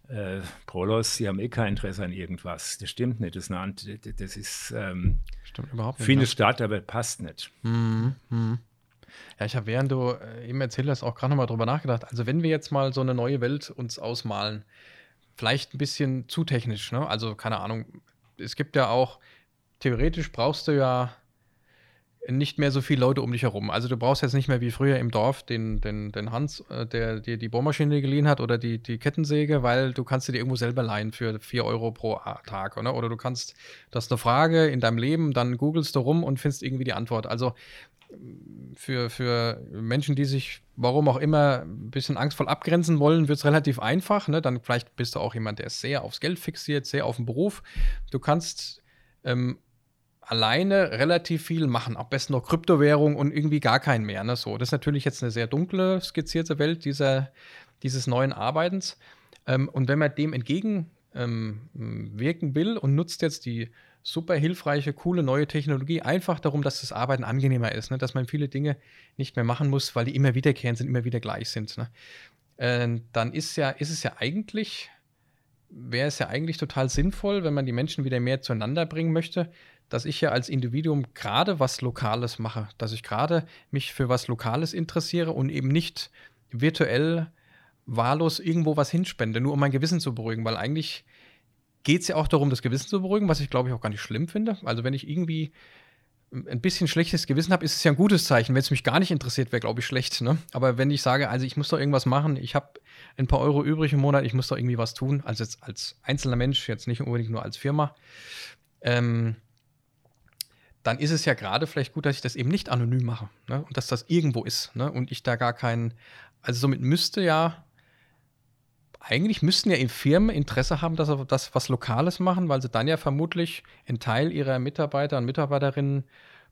äh, Prolos, sie haben eh kein Interesse an irgendwas. Das stimmt nicht. Das ist, eine, das ist ähm, stimmt überhaupt nicht. Finde ne? Stadt, aber passt nicht. Mhm. Mhm. Ja, ich habe während du äh, eben erzählt hast, auch gerade nochmal drüber nachgedacht. Also, wenn wir jetzt mal so eine neue Welt uns ausmalen, vielleicht ein bisschen zu technisch, ne? Also, keine Ahnung, es gibt ja auch, theoretisch brauchst du ja nicht mehr so viele Leute um dich herum. Also du brauchst jetzt nicht mehr wie früher im Dorf den, den, den Hans, äh, der dir die Bohrmaschine geliehen hat oder die, die Kettensäge, weil du kannst dir die irgendwo selber leihen für 4 Euro pro Tag. Oder? oder du kannst, das ist eine Frage in deinem Leben, dann googelst du rum und findest irgendwie die Antwort. Also für, für Menschen, die sich, warum auch immer, ein bisschen angstvoll abgrenzen wollen, wird es relativ einfach. Ne? Dann vielleicht bist du auch jemand, der ist sehr aufs Geld fixiert, sehr auf den Beruf. Du kannst ähm, alleine relativ viel machen, am besten noch Kryptowährung und irgendwie gar keinen mehr. Ne? So, das ist natürlich jetzt eine sehr dunkle, skizzierte Welt dieser, dieses neuen Arbeitens. Ähm, und wenn man dem entgegenwirken ähm, will und nutzt jetzt die super hilfreiche, coole neue Technologie, einfach darum, dass das Arbeiten angenehmer ist, ne? dass man viele Dinge nicht mehr machen muss, weil die immer wiederkehrend sind, immer wieder gleich sind. Ne? Äh, dann ist, ja, ist es ja eigentlich, wäre es ja eigentlich total sinnvoll, wenn man die Menschen wieder mehr zueinander bringen möchte, dass ich ja als Individuum gerade was Lokales mache, dass ich gerade mich für was Lokales interessiere und eben nicht virtuell wahllos irgendwo was hinspende, nur um mein Gewissen zu beruhigen, weil eigentlich geht es ja auch darum, das Gewissen zu beruhigen, was ich glaube ich auch gar nicht schlimm finde. Also wenn ich irgendwie ein bisschen schlechtes Gewissen habe, ist es ja ein gutes Zeichen. Wenn es mich gar nicht interessiert, wäre, glaube ich, schlecht. Ne? Aber wenn ich sage, also ich muss doch irgendwas machen, ich habe ein paar Euro übrig im Monat, ich muss doch irgendwie was tun, also jetzt als einzelner Mensch, jetzt nicht unbedingt nur als Firma, ähm, dann ist es ja gerade vielleicht gut, dass ich das eben nicht anonym mache ne? und dass das irgendwo ist ne? und ich da gar keinen, also somit müsste ja, eigentlich müssten ja in Firmen Interesse haben, dass sie das was Lokales machen, weil sie dann ja vermutlich einen Teil ihrer Mitarbeiter und Mitarbeiterinnen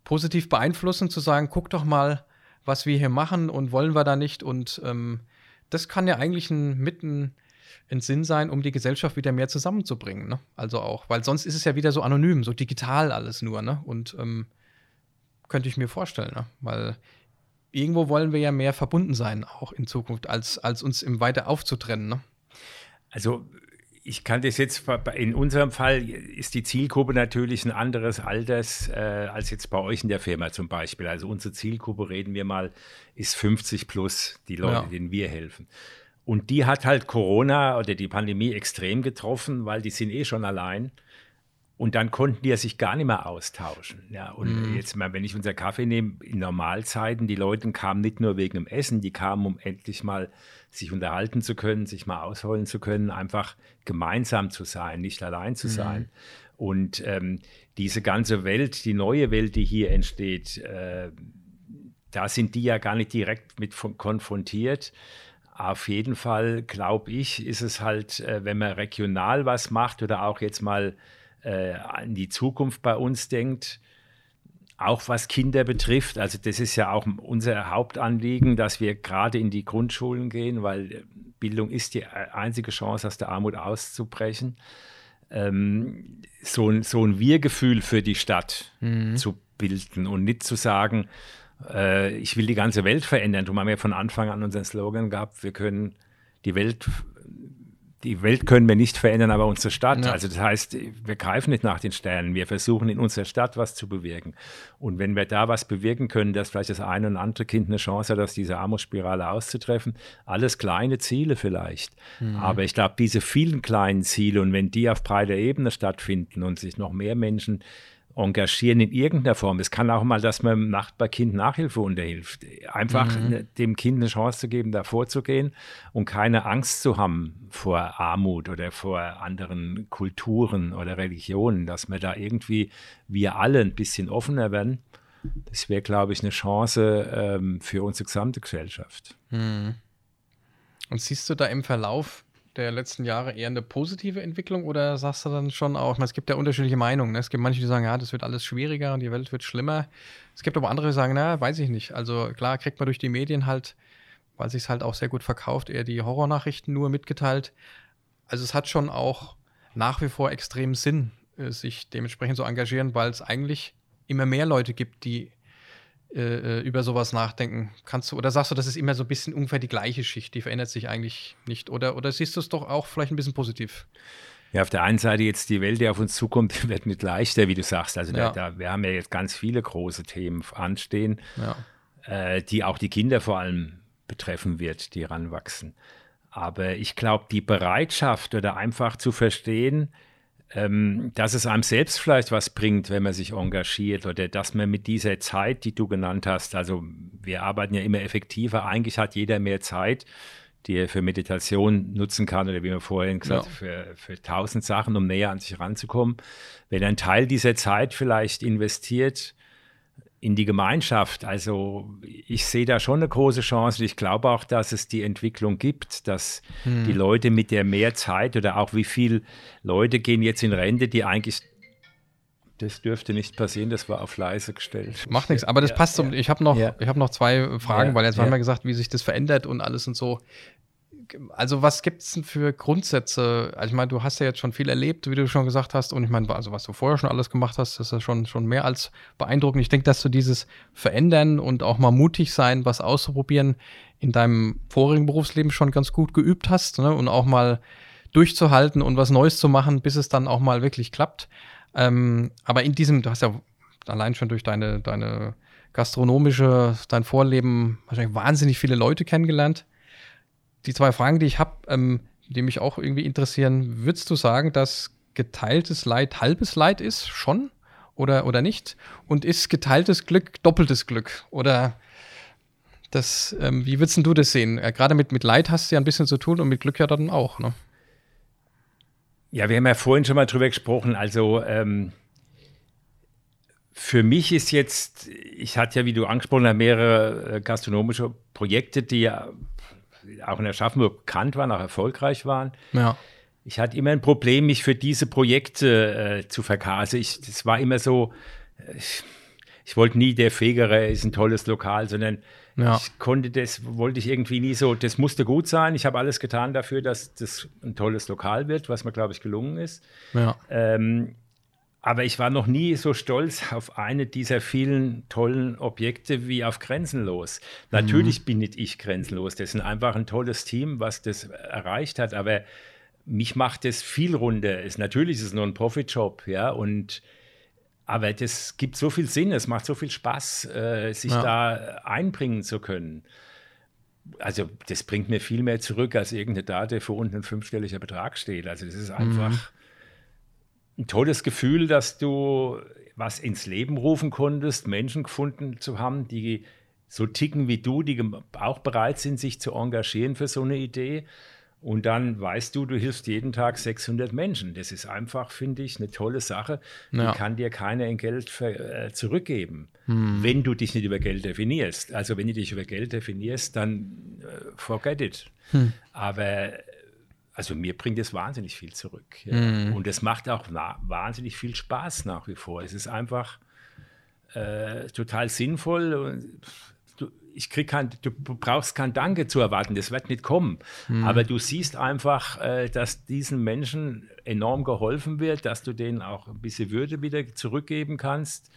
positiv beeinflussen, zu sagen, guck doch mal, was wir hier machen und wollen wir da nicht und ähm, das kann ja eigentlich ein, mitten ein Sinn sein, um die Gesellschaft wieder mehr zusammenzubringen. Ne? Also auch, weil sonst ist es ja wieder so anonym, so digital alles nur. Ne? Und ähm, könnte ich mir vorstellen, ne? weil irgendwo wollen wir ja mehr verbunden sein, auch in Zukunft, als, als uns im Weiter aufzutrennen. Ne? Also ich kann das jetzt, in unserem Fall ist die Zielgruppe natürlich ein anderes Alters äh, als jetzt bei euch in der Firma zum Beispiel. Also unsere Zielgruppe, reden wir mal, ist 50 plus, die Leute, ja. denen wir helfen. Und die hat halt Corona oder die Pandemie extrem getroffen, weil die sind eh schon allein. Und dann konnten die ja sich gar nicht mehr austauschen. Ja, und mm. jetzt mal, wenn ich unser Kaffee nehme, in Normalzeiten, die Leute kamen nicht nur wegen dem Essen, die kamen, um endlich mal sich unterhalten zu können, sich mal ausholen zu können, einfach gemeinsam zu sein, nicht allein zu mm. sein. Und ähm, diese ganze Welt, die neue Welt, die hier entsteht, äh, da sind die ja gar nicht direkt mit konfrontiert. Auf jeden Fall, glaube ich, ist es halt, äh, wenn man regional was macht oder auch jetzt mal äh, an die Zukunft bei uns denkt, auch was Kinder betrifft. Also das ist ja auch unser Hauptanliegen, dass wir gerade in die Grundschulen gehen, weil Bildung ist die einzige Chance, aus der Armut auszubrechen. Ähm, so, ein, so ein Wir-Gefühl für die Stadt mhm. zu bilden und nicht zu sagen, äh, ich will die ganze Welt verändern. Darum haben wir von Anfang an unseren Slogan gehabt, wir können die Welt, die Welt können wir nicht verändern, aber unsere Stadt. Ja. Also das heißt, wir greifen nicht nach den Sternen, wir versuchen in unserer Stadt was zu bewirken. Und wenn wir da was bewirken können, dass vielleicht das eine und andere Kind eine Chance hat, aus dieser Armutsspirale auszutreffen, alles kleine Ziele vielleicht. Mhm. Aber ich glaube, diese vielen kleinen Ziele und wenn die auf breiter Ebene stattfinden und sich noch mehr Menschen engagieren in irgendeiner Form. Es kann auch mal, dass man dem Nachbarkind Nachhilfe unterhilft. Einfach mhm. dem Kind eine Chance zu geben, da vorzugehen und keine Angst zu haben vor Armut oder vor anderen Kulturen oder Religionen, dass wir da irgendwie, wir alle ein bisschen offener werden. Das wäre, glaube ich, eine Chance ähm, für unsere gesamte Gesellschaft. Mhm. Und siehst du da im Verlauf der letzten Jahre eher eine positive Entwicklung oder sagst du dann schon auch, es gibt ja unterschiedliche Meinungen. Ne? Es gibt manche, die sagen, ja, das wird alles schwieriger und die Welt wird schlimmer. Es gibt aber andere, die sagen, na, weiß ich nicht. Also klar kriegt man durch die Medien halt, weil sich es halt auch sehr gut verkauft, eher die Horrornachrichten nur mitgeteilt. Also es hat schon auch nach wie vor extrem Sinn, äh, sich dementsprechend zu engagieren, weil es eigentlich immer mehr Leute gibt, die äh, äh, über sowas nachdenken? Kannst du, oder sagst du, das ist immer so ein bisschen ungefähr die gleiche Schicht, die verändert sich eigentlich nicht? Oder, oder siehst du es doch auch vielleicht ein bisschen positiv? Ja, auf der einen Seite jetzt die Welt, die auf uns zukommt, [laughs] wird nicht leichter, wie du sagst. Also ja. da, da, wir haben ja jetzt ganz viele große Themen anstehen, ja. äh, die auch die Kinder vor allem betreffen wird, die ranwachsen. Aber ich glaube, die Bereitschaft oder einfach zu verstehen, ähm, dass es einem selbst vielleicht was bringt, wenn man sich engagiert oder dass man mit dieser Zeit, die du genannt hast, also wir arbeiten ja immer effektiver, eigentlich hat jeder mehr Zeit, die er für Meditation nutzen kann oder wie wir vorhin gesagt ja. für, für tausend Sachen, um näher an sich ranzukommen. Wenn ein Teil dieser Zeit vielleicht investiert, in die Gemeinschaft. Also ich sehe da schon eine große Chance. Ich glaube auch, dass es die Entwicklung gibt, dass hm. die Leute mit der mehr Zeit oder auch wie viele Leute gehen jetzt in Rente, die eigentlich das dürfte nicht passieren, das war auf leise gestellt. Macht nichts, aber das ja, passt zum. Ja. Ich habe noch, ja. hab noch zwei Fragen, weil jetzt haben wir gesagt, wie sich das verändert und alles und so also was gibt es denn für Grundsätze? Also ich meine, du hast ja jetzt schon viel erlebt, wie du schon gesagt hast. Und ich meine, also was du vorher schon alles gemacht hast, ist ja schon, schon mehr als beeindruckend. Ich denke, dass du dieses Verändern und auch mal mutig sein, was auszuprobieren, in deinem vorigen Berufsleben schon ganz gut geübt hast. Ne? Und auch mal durchzuhalten und was Neues zu machen, bis es dann auch mal wirklich klappt. Ähm, aber in diesem, du hast ja allein schon durch deine, deine gastronomische, dein Vorleben wahrscheinlich wahnsinnig viele Leute kennengelernt die zwei Fragen, die ich habe, ähm, die mich auch irgendwie interessieren, würdest du sagen, dass geteiltes Leid halbes Leid ist? Schon? Oder, oder nicht? Und ist geteiltes Glück doppeltes Glück? Oder das, ähm, wie würdest du das sehen? Äh, Gerade mit, mit Leid hast du ja ein bisschen zu tun und mit Glück ja dann auch, ne? Ja, wir haben ja vorhin schon mal drüber gesprochen. Also ähm, für mich ist jetzt, ich hatte ja, wie du angesprochen hast, mehrere äh, gastronomische Projekte, die ja auch in Aschaffenburg bekannt waren, auch erfolgreich waren. Ja. Ich hatte immer ein Problem, mich für diese Projekte äh, zu verkaufen. Also ich, das war immer so, ich, ich wollte nie der Fegere ist ein tolles Lokal, sondern ja. ich konnte das, wollte ich irgendwie nie so, das musste gut sein. Ich habe alles getan dafür, dass das ein tolles Lokal wird, was mir, glaube ich, gelungen ist. Ja. Ähm, aber ich war noch nie so stolz auf eine dieser vielen tollen Objekte wie auf Grenzenlos. Natürlich mhm. bin nicht ich grenzenlos. Das ist einfach ein tolles Team, was das erreicht hat. Aber mich macht das viel runder. Ist, natürlich ist es nur ein Profitjob, ja. Und aber das gibt so viel Sinn, es macht so viel Spaß, äh, sich ja. da einbringen zu können. Also das bringt mir viel mehr zurück, als irgendeine Date, wo unten ein fünfstelliger Betrag steht. Also das ist einfach. Mhm ein tolles Gefühl, dass du was ins Leben rufen konntest, Menschen gefunden zu haben, die so ticken wie du, die auch bereit sind, sich zu engagieren für so eine Idee. Und dann weißt du, du hilfst jeden Tag 600 Menschen. Das ist einfach, finde ich, eine tolle Sache. Ja. Die kann dir keiner in Geld für, äh, zurückgeben, hm. wenn du dich nicht über Geld definierst. Also wenn du dich über Geld definierst, dann äh, forget it. Hm. Aber also mir bringt es wahnsinnig viel zurück. Ja. Mhm. Und es macht auch wahnsinnig viel Spaß nach wie vor. Es ist einfach äh, total sinnvoll. Du, ich krieg kein, du brauchst kein Danke zu erwarten, das wird nicht kommen. Mhm. Aber du siehst einfach, äh, dass diesen Menschen enorm geholfen wird, dass du denen auch ein bisschen Würde wieder zurückgeben kannst.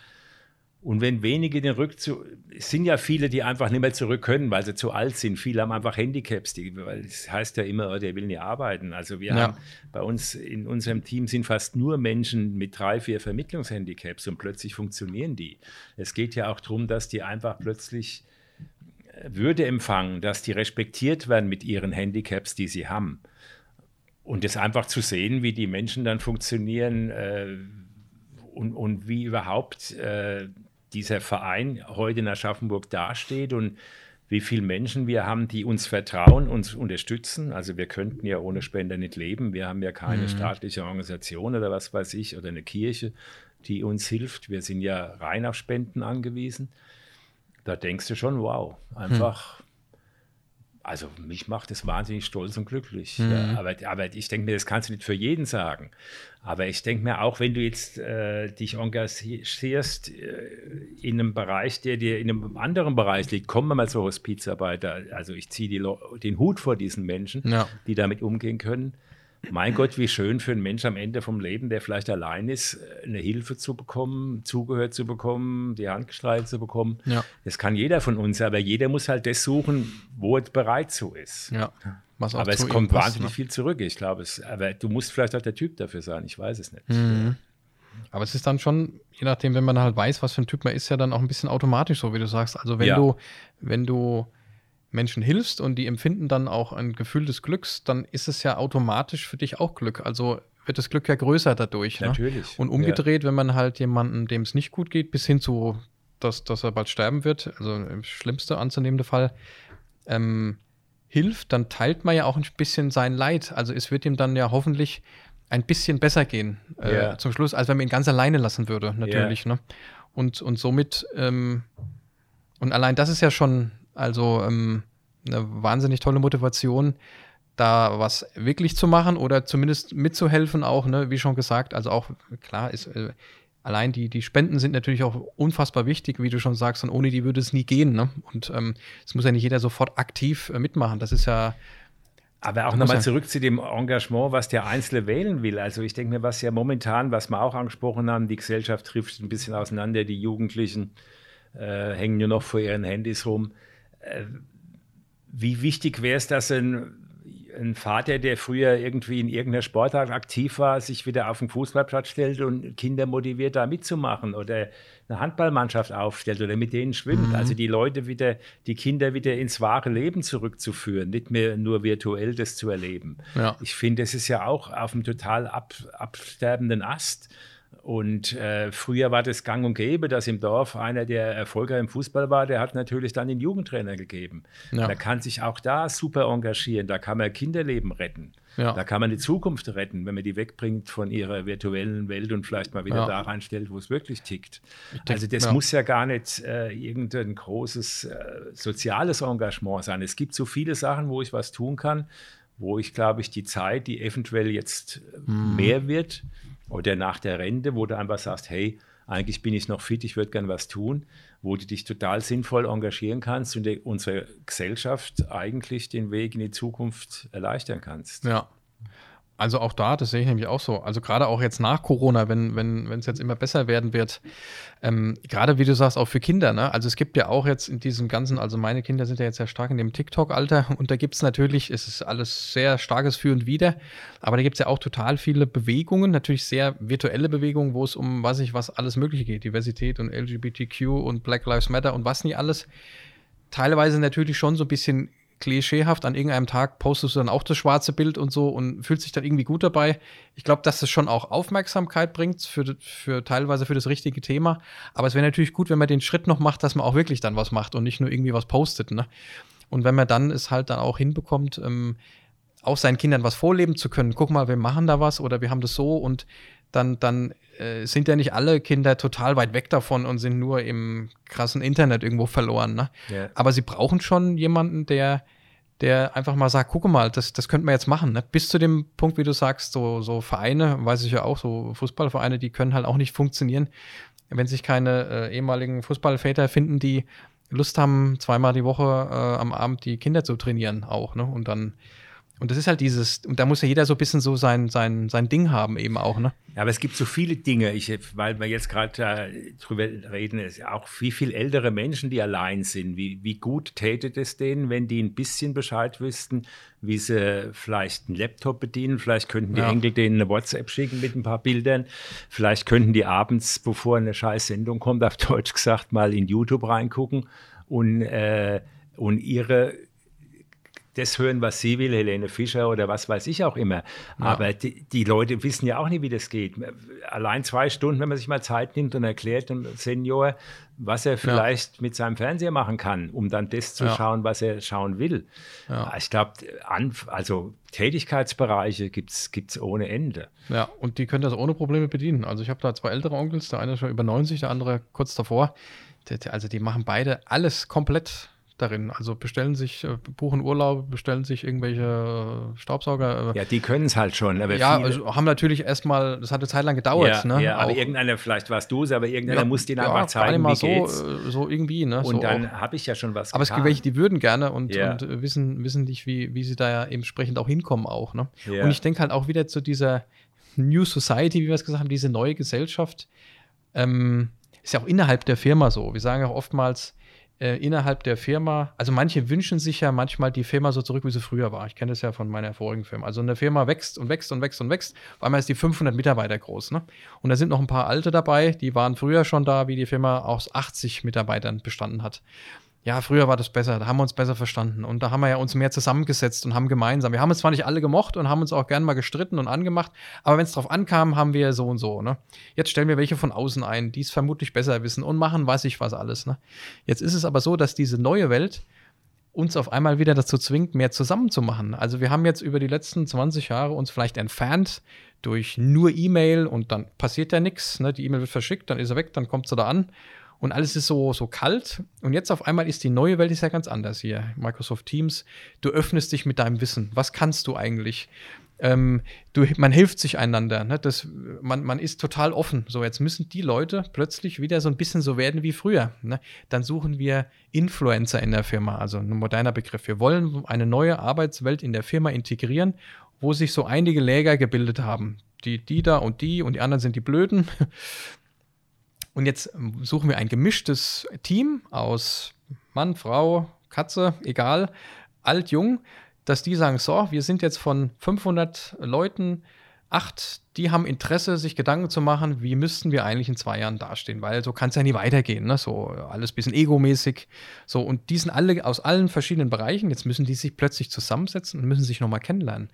Und wenn wenige den Rückzug, es sind ja viele, die einfach nicht mehr zurück können, weil sie zu alt sind. Viele haben einfach Handicaps, die, weil es heißt ja immer, der will nicht arbeiten. Also wir ja. haben bei uns in unserem Team sind fast nur Menschen mit drei, vier Vermittlungshandicaps und plötzlich funktionieren die. Es geht ja auch darum, dass die einfach plötzlich äh, Würde empfangen, dass die respektiert werden mit ihren Handicaps, die sie haben. Und das einfach zu sehen, wie die Menschen dann funktionieren äh, und, und wie überhaupt äh, dieser Verein heute in Aschaffenburg dasteht und wie viele Menschen wir haben, die uns vertrauen, uns unterstützen. Also wir könnten ja ohne Spender nicht leben. Wir haben ja keine mhm. staatliche Organisation oder was weiß ich oder eine Kirche, die uns hilft. Wir sind ja rein auf Spenden angewiesen. Da denkst du schon, wow, einfach mhm. Also mich macht es wahnsinnig stolz und glücklich. Mhm. Ja, aber, aber ich denke mir, das kannst du nicht für jeden sagen. Aber ich denke mir auch, wenn du jetzt äh, dich engagierst äh, in einem Bereich, der dir in einem anderen Bereich liegt, kommen wir mal so Hospizarbeiter. Also ich ziehe den Hut vor diesen Menschen, ja. die damit umgehen können mein Gott, wie schön für einen Mensch am Ende vom Leben, der vielleicht allein ist, eine Hilfe zu bekommen, zugehört zu bekommen, die Hand gestreicht zu bekommen. Ja. Das kann jeder von uns, aber jeder muss halt das suchen, wo er bereit zu ist. Ja. aber es kommt passt, wahnsinnig ne? viel zurück. Ich glaube, es, aber du musst vielleicht auch der Typ dafür sein. Ich weiß es nicht. Mhm. Aber es ist dann schon, je nachdem, wenn man halt weiß, was für ein Typ man ist, ja dann auch ein bisschen automatisch so, wie du sagst. Also wenn ja. du, wenn du Menschen hilfst und die empfinden dann auch ein Gefühl des Glücks, dann ist es ja automatisch für dich auch Glück. Also wird das Glück ja größer dadurch. Ne? Natürlich. Und umgedreht, ja. wenn man halt jemanden, dem es nicht gut geht, bis hin zu, dass, dass er bald sterben wird, also im schlimmste anzunehmende Fall, ähm, hilft, dann teilt man ja auch ein bisschen sein Leid. Also es wird ihm dann ja hoffentlich ein bisschen besser gehen äh, yeah. zum Schluss, als wenn man ihn ganz alleine lassen würde, natürlich. Yeah. Ne? Und, und somit, ähm, und allein das ist ja schon also ähm, eine wahnsinnig tolle Motivation, da was wirklich zu machen oder zumindest mitzuhelfen, auch, ne, wie schon gesagt, also auch klar ist, äh, allein die, die Spenden sind natürlich auch unfassbar wichtig, wie du schon sagst, und ohne die würde es nie gehen. Ne? Und ähm, es muss ja nicht jeder sofort aktiv äh, mitmachen. Das ist ja. Aber auch nochmal zurück zu dem Engagement, was der Einzelne wählen will. Also ich denke mir, was ja momentan, was wir auch angesprochen haben, die Gesellschaft trifft ein bisschen auseinander, die Jugendlichen äh, hängen nur noch vor ihren Handys rum. Äh, wie wichtig wäre es, dass ein ein Vater, der früher irgendwie in irgendeiner Sportart aktiv war, sich wieder auf den Fußballplatz stellt und Kinder motiviert, da mitzumachen oder eine Handballmannschaft aufstellt oder mit denen schwimmt. Mhm. Also die Leute wieder, die Kinder wieder ins wahre Leben zurückzuführen, nicht mehr nur virtuell das zu erleben. Ja. Ich finde, das ist ja auch auf einem total ab, absterbenden Ast. Und äh, früher war das gang und gäbe, dass im Dorf einer, der erfolgreich im Fußball war, der hat natürlich dann den Jugendtrainer gegeben. Ja. Da kann sich auch da super engagieren, da kann man Kinderleben retten. Ja. Da kann man die Zukunft retten, wenn man die wegbringt von ihrer virtuellen Welt und vielleicht mal wieder ja. da reinstellt, wo es wirklich tickt. Denk, also das muss ja gar nicht äh, irgendein großes äh, soziales Engagement sein. Es gibt so viele Sachen, wo ich was tun kann, wo ich, glaube ich, die Zeit, die eventuell jetzt mhm. mehr wird, oder nach der Rente, wo du einfach sagst, hey, eigentlich bin ich noch fit, ich würde gern was tun, wo du dich total sinnvoll engagieren kannst und unserer Gesellschaft eigentlich den Weg in die Zukunft erleichtern kannst. Ja, also auch da, das sehe ich nämlich auch so. Also gerade auch jetzt nach Corona, wenn wenn wenn, es jetzt immer besser werden wird, ähm, gerade wie du sagst, auch für Kinder. Ne? Also es gibt ja auch jetzt in diesem ganzen, also meine Kinder sind ja jetzt sehr stark in dem TikTok-Alter [laughs] und da gibt es natürlich, es ist alles sehr starkes Für und Wider, aber da gibt es ja auch total viele Bewegungen, natürlich sehr virtuelle Bewegungen, wo es um, was ich, was alles Mögliche geht, Diversität und LGBTQ und Black Lives Matter und was nicht alles teilweise natürlich schon so ein bisschen klischeehaft, an irgendeinem Tag postest du dann auch das schwarze Bild und so und fühlst dich dann irgendwie gut dabei. Ich glaube, dass das schon auch Aufmerksamkeit bringt, für, für teilweise für das richtige Thema. Aber es wäre natürlich gut, wenn man den Schritt noch macht, dass man auch wirklich dann was macht und nicht nur irgendwie was postet. Ne? Und wenn man dann es halt dann auch hinbekommt, ähm, auch seinen Kindern was vorleben zu können. Guck mal, wir machen da was oder wir haben das so und dann, dann äh, sind ja nicht alle Kinder total weit weg davon und sind nur im krassen Internet irgendwo verloren. Ne? Yeah. Aber sie brauchen schon jemanden, der, der einfach mal sagt, gucke mal, das, das könnte man jetzt machen. Ne? Bis zu dem Punkt, wie du sagst, so, so Vereine, weiß ich ja auch, so Fußballvereine, die können halt auch nicht funktionieren, wenn sich keine äh, ehemaligen Fußballväter finden, die Lust haben, zweimal die Woche äh, am Abend die Kinder zu trainieren auch. Ne? Und dann und das ist halt dieses, und da muss ja jeder so ein bisschen so sein, sein, sein Ding haben, eben auch, ne? Ja, aber es gibt so viele Dinge, ich, weil wir jetzt gerade äh, drüber reden, ist auch wie viele ältere Menschen, die allein sind. Wie, wie gut täte es denen, wenn die ein bisschen Bescheid wüssten, wie sie vielleicht einen Laptop bedienen. Vielleicht könnten die ja. Enkel denen eine WhatsApp schicken mit ein paar Bildern. Vielleicht könnten die abends, bevor eine scheiß Sendung kommt, auf Deutsch gesagt, mal in YouTube reingucken und, äh, und ihre das hören, was sie will, Helene Fischer oder was weiß ich auch immer. Ja. Aber die, die, Leute wissen ja auch nicht, wie das geht. Allein zwei Stunden, wenn man sich mal Zeit nimmt und erklärt dem Senior, was er vielleicht ja. mit seinem Fernseher machen kann, um dann das zu ja. schauen, was er schauen will. Ich glaube, also Tätigkeitsbereiche gibt es ohne Ende. Ja, und die können das ohne Probleme bedienen. Also ich habe da zwei ältere Onkels, der eine schon über 90, der andere kurz davor. Also die machen beide alles komplett darin. Also bestellen sich, äh, buchen Urlaub, bestellen sich irgendwelche Staubsauger. Äh, ja, die können es halt schon. Aber ja, also haben natürlich erstmal, das hat eine Zeit lang gedauert. Ja, ne? ja aber irgendeiner, vielleicht warst du es, aber irgendeiner ja, muss den einfach zeigen, wie so, geht's. Äh, so irgendwie. Ne? Und so dann habe ich ja schon was Aber getan. es gibt welche, die würden gerne und, und wissen, wissen nicht, wie, wie sie da ja entsprechend auch hinkommen auch. Ne? Und ich denke halt auch wieder zu dieser New Society, wie wir es gesagt haben, diese neue Gesellschaft. Ähm, ist ja auch innerhalb der Firma so. Wir sagen auch oftmals, äh, innerhalb der Firma, also manche wünschen sich ja manchmal die Firma so zurück, wie sie früher war. Ich kenne das ja von meiner vorigen Firma. Also eine Firma wächst und wächst und wächst und wächst. Auf einmal ist die 500 Mitarbeiter groß. Ne? Und da sind noch ein paar alte dabei, die waren früher schon da, wie die Firma aus 80 Mitarbeitern bestanden hat. Ja, früher war das besser, da haben wir uns besser verstanden und da haben wir ja uns mehr zusammengesetzt und haben gemeinsam. Wir haben uns zwar nicht alle gemocht und haben uns auch gern mal gestritten und angemacht, aber wenn es drauf ankam, haben wir so und so. Ne? Jetzt stellen wir welche von außen ein, die es vermutlich besser wissen und machen weiß ich was alles. Ne? Jetzt ist es aber so, dass diese neue Welt uns auf einmal wieder dazu zwingt, mehr zusammenzumachen. Also wir haben jetzt über die letzten 20 Jahre uns vielleicht entfernt durch nur E-Mail und dann passiert ja nichts. Ne? Die E-Mail wird verschickt, dann ist er weg, dann kommt sie da an und alles ist so, so kalt. Und jetzt auf einmal ist die neue Welt ist ja ganz anders hier. Microsoft Teams, du öffnest dich mit deinem Wissen. Was kannst du eigentlich? Ähm, du, man hilft sich einander. Ne? Das, man, man ist total offen. So, jetzt müssen die Leute plötzlich wieder so ein bisschen so werden wie früher. Ne? Dann suchen wir Influencer in der Firma, also ein moderner Begriff. Wir wollen eine neue Arbeitswelt in der Firma integrieren, wo sich so einige Läger gebildet haben. Die, die da und die und die anderen sind die Blöden. Und jetzt suchen wir ein gemischtes Team aus Mann, Frau, Katze, egal, alt, jung, dass die sagen, so, wir sind jetzt von 500 Leuten, acht, die haben Interesse, sich Gedanken zu machen, wie müssten wir eigentlich in zwei Jahren dastehen, weil so kann es ja nie weitergehen, ne? so alles ein bisschen egomäßig. So, und die sind alle aus allen verschiedenen Bereichen, jetzt müssen die sich plötzlich zusammensetzen und müssen sich nochmal kennenlernen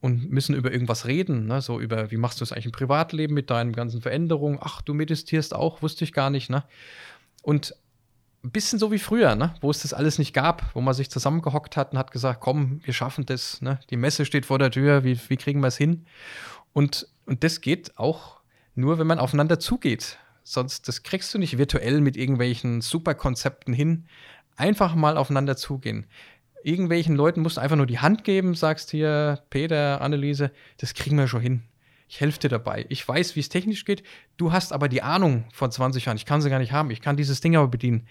und müssen über irgendwas reden, ne? so über, wie machst du es eigentlich im Privatleben mit deinen ganzen Veränderungen? Ach, du meditierst auch, wusste ich gar nicht, ne? Und ein bisschen so wie früher, ne? wo es das alles nicht gab, wo man sich zusammengehockt hat und hat gesagt, komm, wir schaffen das, ne? die Messe steht vor der Tür, wie, wie kriegen wir es hin? Und, und das geht auch nur, wenn man aufeinander zugeht. Sonst, das kriegst du nicht virtuell mit irgendwelchen Superkonzepten hin. Einfach mal aufeinander zugehen irgendwelchen Leuten musst du einfach nur die Hand geben, sagst hier, Peter, Anneliese, das kriegen wir schon hin. Ich helfe dir dabei. Ich weiß, wie es technisch geht. Du hast aber die Ahnung von 20 Jahren. Ich kann sie gar nicht haben. Ich kann dieses Ding aber bedienen.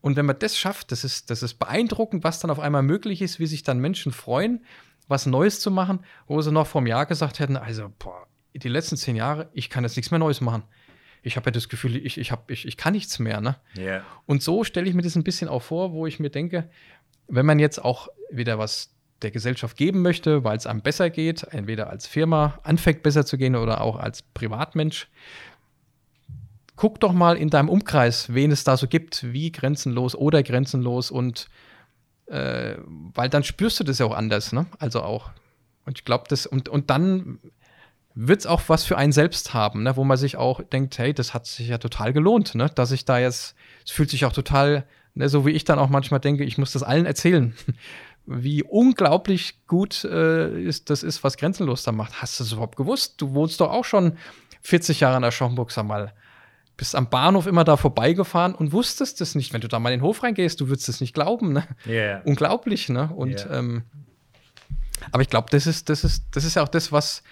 Und wenn man das schafft, das ist, das ist beeindruckend, was dann auf einmal möglich ist, wie sich dann Menschen freuen, was Neues zu machen, wo sie noch vor einem Jahr gesagt hätten, also, boah, die letzten zehn Jahre, ich kann jetzt nichts mehr Neues machen. Ich habe ja das Gefühl, ich, ich, hab, ich, ich kann nichts mehr. Ne? Yeah. Und so stelle ich mir das ein bisschen auch vor, wo ich mir denke, wenn man jetzt auch wieder was der Gesellschaft geben möchte, weil es einem besser geht, entweder als Firma anfängt besser zu gehen oder auch als Privatmensch, guck doch mal in deinem Umkreis, wen es da so gibt, wie grenzenlos oder grenzenlos und äh, weil dann spürst du das ja auch anders, ne? Also auch. Und ich glaube, das, und, und dann wird es auch was für einen selbst haben, ne? wo man sich auch denkt, hey, das hat sich ja total gelohnt, ne? dass ich da jetzt, es fühlt sich auch total Ne, so wie ich dann auch manchmal denke, ich muss das allen erzählen, [laughs] wie unglaublich gut äh, ist, das ist, was Grenzenlos da macht. Hast du das überhaupt gewusst? Du wohnst doch auch schon 40 Jahre in sag mal. Bist am Bahnhof immer da vorbeigefahren und wusstest es nicht. Wenn du da mal in den Hof reingehst, du würdest es nicht glauben. Ne? Yeah. Unglaublich, ne? Und Yeah. ähm, aber ich glaube, das ist, das ist, das ist ja auch das, was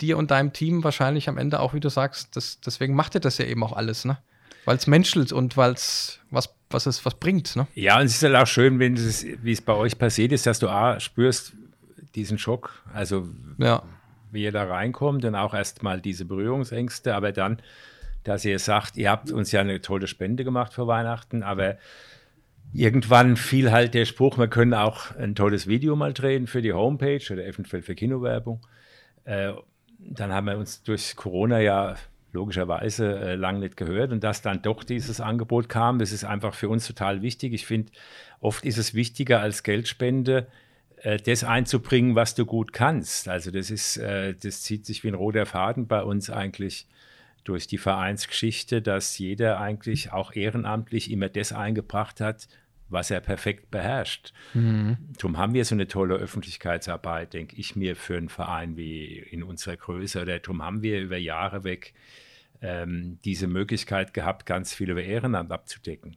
dir und deinem Team wahrscheinlich am Ende auch, wie du sagst, das, deswegen macht ihr das ja eben auch alles, ne? Weil es menschelt und weil es was, was es was bringt. Ne? Ja, und es ist halt auch schön, wenn es, wie es bei euch passiert ist, dass du A, spürst diesen Schock, also Ja. wie ihr da reinkommt und auch erstmal diese Berührungsängste, aber dann, dass ihr sagt, ihr habt uns ja eine tolle Spende gemacht für Weihnachten, aber irgendwann fiel halt der Spruch, wir können auch ein tolles Video mal drehen für die Homepage oder eventuell für Kinowerbung. Äh, dann haben wir uns durch Corona ja logischerweise äh, lang nicht gehört und dass dann doch dieses Angebot kam, das ist einfach für uns total wichtig. Ich finde, oft ist es wichtiger als Geldspende, äh, das einzubringen, was du gut kannst. Also das ist, äh, das zieht sich wie ein roter Faden bei uns eigentlich durch die Vereinsgeschichte, dass jeder eigentlich auch ehrenamtlich immer das eingebracht hat, was er perfekt beherrscht. Darum haben wir so eine tolle Öffentlichkeitsarbeit, denke ich mir, für einen Verein wie in unserer Größe. Oder darum haben wir über Jahre weg ähm, diese Möglichkeit gehabt, ganz viel über Ehrenamt abzudecken.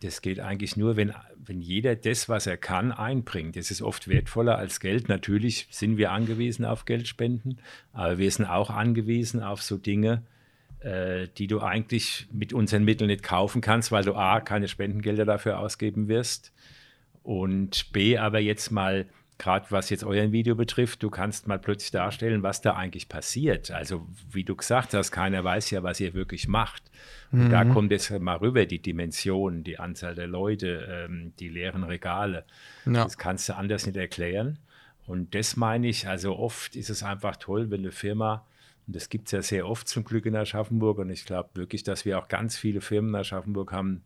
Das geht eigentlich nur, wenn, wenn jeder das, was er kann, einbringt. Das ist oft wertvoller als Geld. Natürlich sind wir angewiesen auf Geldspenden, aber wir sind auch angewiesen auf so Dinge, äh, die du eigentlich mit unseren Mitteln nicht kaufen kannst, weil du A, keine Spendengelder dafür ausgeben wirst und B, aber jetzt mal, gerade was jetzt euer Video betrifft, du kannst mal plötzlich darstellen, was da eigentlich passiert. Also wie du gesagt hast, keiner weiß ja, was ihr wirklich macht. Und da kommt es mal rüber, die Dimension, die Anzahl der Leute, ähm, die leeren Regale. Ja. Das kannst du anders nicht erklären. Und das meine ich, also oft ist es einfach toll, wenn eine Firma, und das gibt es ja sehr oft zum Glück in Aschaffenburg, und ich glaube wirklich, dass wir auch ganz viele Firmen in Aschaffenburg haben,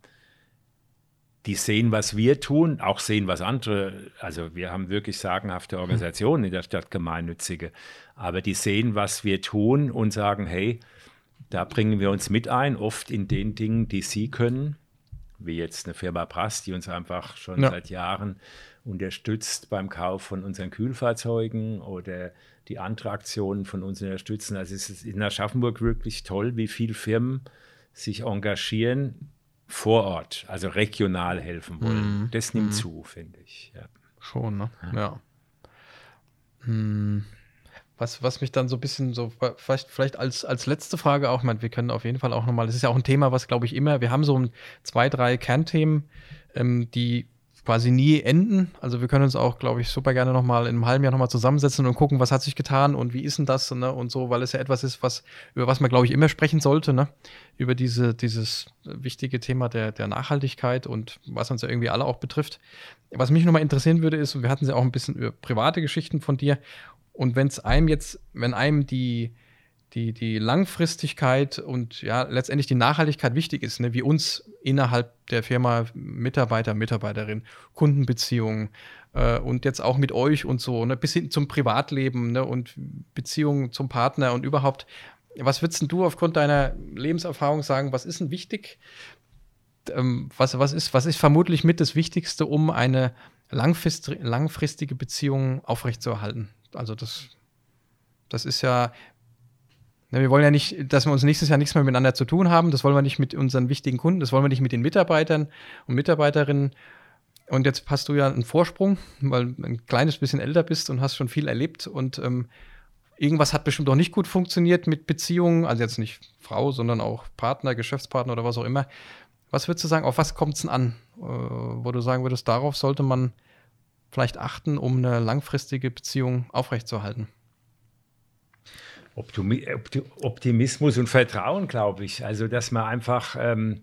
die sehen, was wir tun, auch sehen, was andere, also wir haben wirklich sagenhafte Organisationen in der Stadt Gemeinnützige, aber die sehen, was wir tun und sagen, hey, da bringen wir uns mit ein, oft in den Dingen, die sie können, wie jetzt eine Firma Prass, die uns einfach schon ja. seit Jahren unterstützt beim Kauf von unseren Kühlfahrzeugen oder die andere Aktionen von uns unterstützen. Also es ist in Aschaffenburg wirklich toll, wie viele Firmen sich engagieren vor Ort, also regional helfen wollen. Mm. Das nimmt mm. zu, finde ich. Ja. Schon, ne? Ja. ja. Hm. Was, was mich dann so ein bisschen so, vielleicht, vielleicht als, als letzte Frage auch, man, wir können auf jeden Fall auch nochmal, das ist ja auch ein Thema, was glaube ich immer, wir haben so zwei, drei Kernthemen, ähm, die quasi nie enden. Also wir können uns auch, glaube ich, super gerne nochmal in einem halben Jahr nochmal zusammensetzen und gucken, was hat sich getan und wie ist denn das ne? und so, weil es ja etwas ist, was, über was man, glaube ich, immer sprechen sollte, ne? über diese, dieses wichtige Thema der, der Nachhaltigkeit und was uns ja irgendwie alle auch betrifft. Was mich nochmal interessieren würde, ist, wir hatten ja auch ein bisschen über private Geschichten von dir und wenn es einem jetzt, wenn einem die, die, die Langfristigkeit und ja, letztendlich die Nachhaltigkeit wichtig ist, ne, wie uns innerhalb der Firma Mitarbeiter, Mitarbeiterin, Kundenbeziehungen äh, und jetzt auch mit euch und so, ne, bis hin zum Privatleben ne, und Beziehungen zum Partner und überhaupt. Was würdest du aufgrund deiner Lebenserfahrung sagen, was ist denn wichtig? Ähm, was, was, ist, was ist vermutlich mit das Wichtigste, um eine langfristige Beziehung aufrechtzuerhalten? Also das, das ist ja, wir wollen ja nicht, dass wir uns nächstes Jahr nichts mehr miteinander zu tun haben. Das wollen wir nicht mit unseren wichtigen Kunden, das wollen wir nicht mit den Mitarbeitern und Mitarbeiterinnen. Und jetzt hast du ja einen Vorsprung, weil du ein kleines bisschen älter bist und hast schon viel erlebt. Und ähm, irgendwas hat bestimmt auch nicht gut funktioniert mit Beziehungen, also jetzt nicht Frau, sondern auch Partner, Geschäftspartner oder was auch immer. Was würdest du sagen, auf was kommt es denn an, äh, wo du sagen würdest, darauf sollte man vielleicht achten, um eine langfristige Beziehung aufrechtzuerhalten? Optimismus und Vertrauen, glaube ich. Also, dass man einfach, ähm,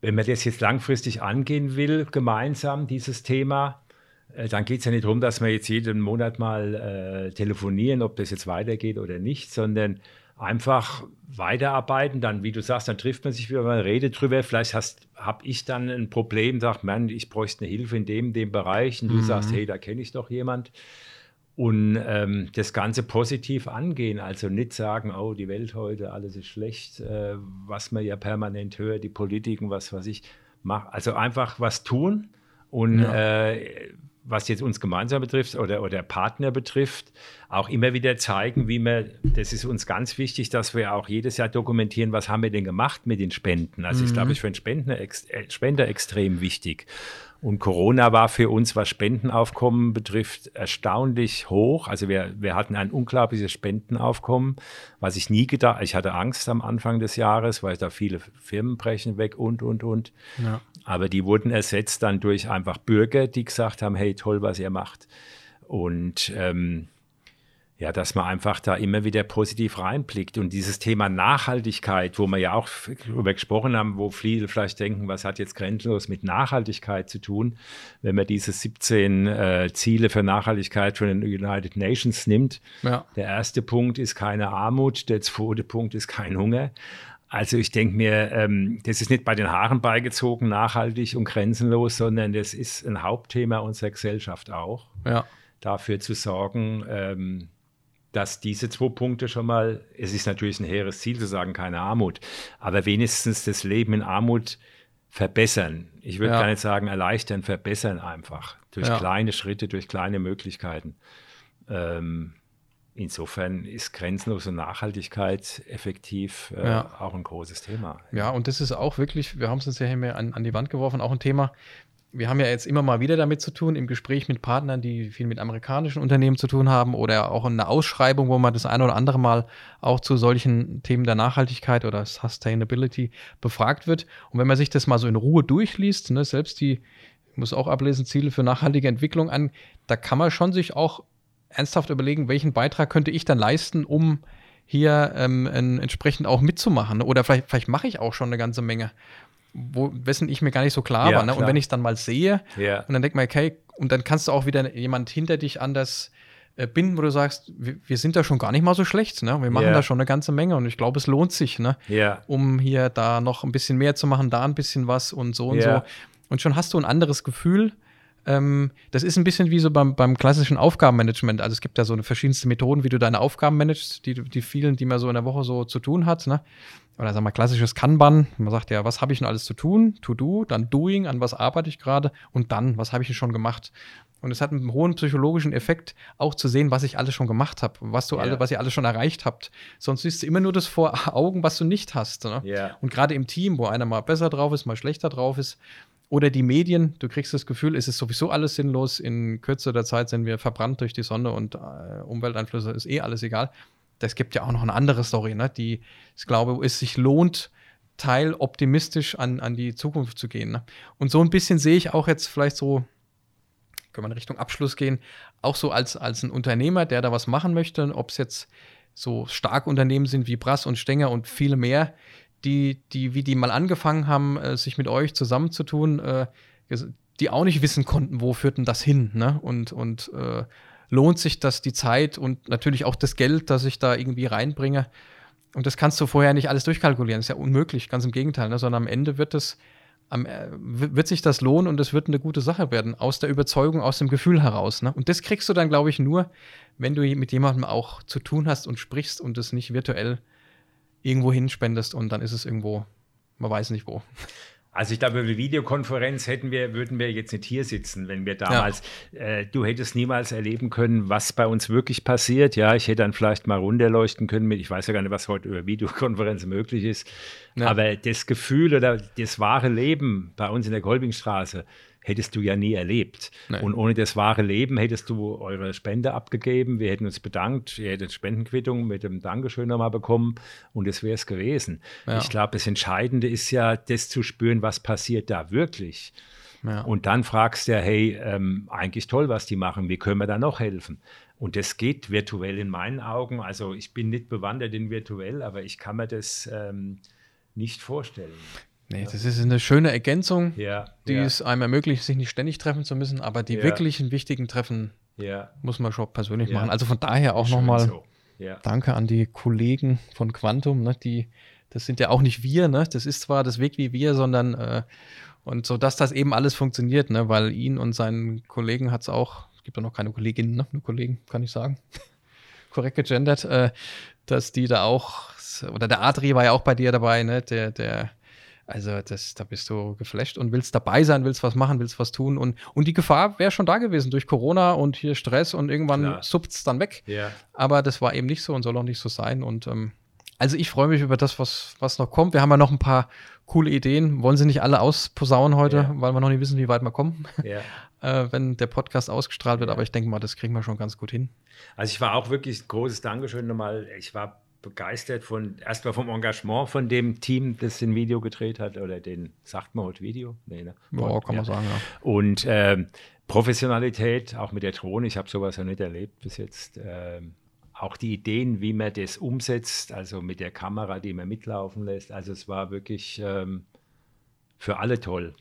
wenn man das jetzt langfristig angehen will, gemeinsam dieses Thema, äh, dann geht es ja nicht darum, dass wir jetzt jeden Monat mal äh, telefonieren, ob das jetzt weitergeht oder nicht, sondern einfach weiterarbeiten. Dann, wie du sagst, dann trifft man sich wieder mal, redet drüber. Vielleicht habe ich dann ein Problem, sagt, man, ich bräuchte eine Hilfe in dem, dem Bereich. Und du mhm. sagst, hey, da kenne ich doch jemand und ähm, das Ganze positiv angehen. Also nicht sagen, oh, die Welt heute, alles ist schlecht, äh, was man ja permanent hört, die Politiken, was weiß ich. Mach, also einfach was tun und ja. äh, was jetzt uns gemeinsam betrifft oder, oder Partner betrifft, auch immer wieder zeigen, wie wir, das ist uns ganz wichtig, dass wir auch jedes Jahr dokumentieren, was haben wir denn gemacht mit den Spenden. Also mhm. ist, glaube ich, für einen Spender, äh, Spender extrem wichtig. Und Corona war für uns, was Spendenaufkommen betrifft, erstaunlich hoch. Also wir, wir hatten ein unglaubliches Spendenaufkommen, was ich nie gedacht, ich hatte Angst am Anfang des Jahres, weil da viele Firmen brechen weg und, und, und. Ja. Aber die wurden ersetzt dann durch einfach Bürger, die gesagt haben, hey, toll, was ihr macht. Und ähm, ja, dass man einfach da immer wieder positiv reinblickt. Und dieses Thema Nachhaltigkeit, wo wir ja auch darüber gesprochen haben, wo viele vielleicht denken, was hat jetzt grenzenlos mit Nachhaltigkeit zu tun, wenn man diese 17 äh, Ziele für Nachhaltigkeit von den United Nations nimmt. Ja. Der erste Punkt ist keine Armut, der zweite Punkt ist kein Hunger. Also ich denke mir, ähm, das ist nicht bei den Haaren beigezogen, nachhaltig und grenzenlos, sondern das ist ein Hauptthema unserer Gesellschaft auch. Ja. Dafür zu sorgen, ähm, dass diese zwei Punkte schon mal, es ist natürlich ein hehres Ziel zu sagen, keine Armut, aber wenigstens das Leben in Armut verbessern. Ich würde ja. gar nicht sagen erleichtern, verbessern einfach. Durch ja. kleine Schritte, durch kleine Möglichkeiten. Ähm, insofern ist grenzenlose Nachhaltigkeit effektiv äh, ja. auch ein großes Thema. Ja, und das ist auch wirklich, wir haben es uns ja hier an, an die Wand geworfen, auch ein Thema, wir haben ja jetzt immer mal wieder damit zu tun, im Gespräch mit Partnern, die viel mit amerikanischen Unternehmen zu tun haben oder auch in einer Ausschreibung, wo man das ein oder andere Mal auch zu solchen Themen der Nachhaltigkeit oder Sustainability befragt wird. Und wenn man sich das mal so in Ruhe durchliest, ne, selbst die, ich muss auch ablesen, Ziele für nachhaltige Entwicklung an, da kann man schon sich auch ernsthaft überlegen, welchen Beitrag könnte ich dann leisten, um hier ähm, entsprechend auch mitzumachen. Oder vielleicht, vielleicht mache ich auch schon eine ganze Menge wo, wessen ich mir gar nicht so klar ja, war. Ne? Und wenn ich es dann mal sehe ja. und dann denke ich mir, okay, und dann kannst du auch wieder jemand hinter dich anders äh, binden, wo du sagst, wir, wir, sind da schon gar nicht mal so schlecht, ne? Wir machen yeah. da schon eine ganze Menge und ich glaube, es lohnt sich, ne? Um hier da noch ein bisschen mehr zu machen, da ein bisschen was und so und so. und schon hast du ein anderes Gefühl. Ähm, das ist ein bisschen wie so beim, beim klassischen Aufgabenmanagement. Also es gibt ja so eine verschiedenste Methoden, wie du deine Aufgaben managst, die, die vielen, die man so in der Woche so zu tun hat. Ne? Oder sagen wir klassisches Kanban. Man sagt ja, was habe ich denn alles zu tun? To do, dann doing, an was arbeite ich gerade und dann, was habe ich denn schon gemacht? Und es hat einen hohen psychologischen Effekt, auch zu sehen, was ich alles schon gemacht habe, was du alle, was ihr alle schon erreicht habt. Sonst siehst du immer nur das vor Augen, was du nicht hast. Ne? Ja. Und gerade im Team, wo einer mal besser drauf ist, mal schlechter drauf ist, oder die Medien, du kriegst das Gefühl, es ist sowieso alles sinnlos. In Kürze der Zeit sind wir verbrannt durch die Sonne und äh, Umwelteinflüsse ist eh alles egal. Das gibt ja auch noch eine andere Story, ne? die, ich glaube, es sich lohnt, teil optimistisch an, an die Zukunft zu gehen. Ne? Und so ein bisschen sehe ich auch jetzt vielleicht so können wir in Richtung Abschluss gehen, auch so als, als ein Unternehmer, der da was machen möchte, ob es jetzt so starke Unternehmen sind wie Brass und Stenger und viele mehr, die, die, wie die mal angefangen haben, äh, sich mit euch zusammenzutun, äh, die auch nicht wissen konnten, wo führt denn das hin, ne? Und, und äh, lohnt sich das die Zeit und natürlich auch das Geld, das ich da irgendwie reinbringe. Und das kannst du vorher nicht alles durchkalkulieren. Das ist ja unmöglich, ganz im Gegenteil, ne? sondern am Ende wird es am, äh, wird sich das lohnen und es wird eine gute Sache werden, aus der Überzeugung, aus dem Gefühl heraus. Ne? Und das kriegst du dann, glaube ich, nur, wenn du mit jemandem auch zu tun hast und sprichst und es nicht virtuell irgendwo hinspendest und dann ist es irgendwo, man weiß nicht wo. Also ich glaube, über die Videokonferenz hätten wir, würden wir jetzt nicht hier sitzen, wenn wir damals, ja. äh, du hättest niemals erleben können, was bei uns wirklich passiert. Ja, ich hätte dann vielleicht mal runterleuchten können mit, ich weiß ja gar nicht, was heute über Videokonferenz möglich ist. Ja. Aber das Gefühl oder das wahre Leben bei uns in der Kolbingstraße, hättest du ja nie erlebt. Nein. Und ohne das wahre Leben hättest du eure Spende abgegeben. Wir hätten uns bedankt. Ihr hättet Spendenquittung mit dem Dankeschön nochmal bekommen und es wäre es gewesen. Ja. Ich glaube, das Entscheidende ist ja, das zu spüren, was passiert da wirklich. Ja. Und dann fragst du ja, hey, ähm, eigentlich toll, was die machen. Wie können wir da noch helfen? Und das geht virtuell in meinen Augen. Also ich bin nicht bewandert in virtuell, aber ich kann mir das ähm, nicht vorstellen. Nee, das ist eine schöne Ergänzung, ja, die ja. es einem ermöglicht, sich nicht ständig treffen zu müssen, aber die ja. wirklichen wichtigen Treffen muss man schon persönlich machen. Also von daher auch nochmal so. Danke an die Kollegen von Quantum, ne, die, das sind ja auch nicht wir, ne? Das ist zwar das Weg wie wir, sondern äh, und so, dass das eben alles funktioniert, ne? Weil ihn und seinen Kollegen hat es auch, es gibt ja noch keine Kolleginnen, ne? nur Kollegen, kann ich sagen. [laughs] Korrekt gegendert, äh, dass die da auch, oder der Adri war ja auch bei dir dabei, ne? Der, der also das, da bist du geflasht und willst dabei sein, willst was machen, willst was tun. Und, und die Gefahr wäre schon da gewesen durch Corona und hier Stress und irgendwann suppt es dann weg. Ja. Aber das war eben nicht so und soll auch nicht so sein. Und ähm, also ich freue mich über das, was, was noch kommt. Wir haben ja noch ein paar coole Ideen. Wollen sie nicht alle ausposaunen heute, ja. weil wir noch nicht wissen, wie weit wir kommen, ja. [laughs] äh, wenn der Podcast ausgestrahlt wird. Aber ich denke mal, das kriegen wir schon ganz gut hin. Also ich war auch wirklich großes Dankeschön nochmal. Ich war begeistert von, erstmal vom Engagement von dem Team, das den Video gedreht hat, oder den, sagt man heute Video? Nee, ne? Ja, kann man sagen, ja. Und äh, Professionalität, auch mit der Drohne, ich habe sowas ja nicht erlebt bis jetzt. Äh, auch die Ideen, wie man das umsetzt, also mit der Kamera, die man mitlaufen lässt. Also es war wirklich ähm, für alle toll.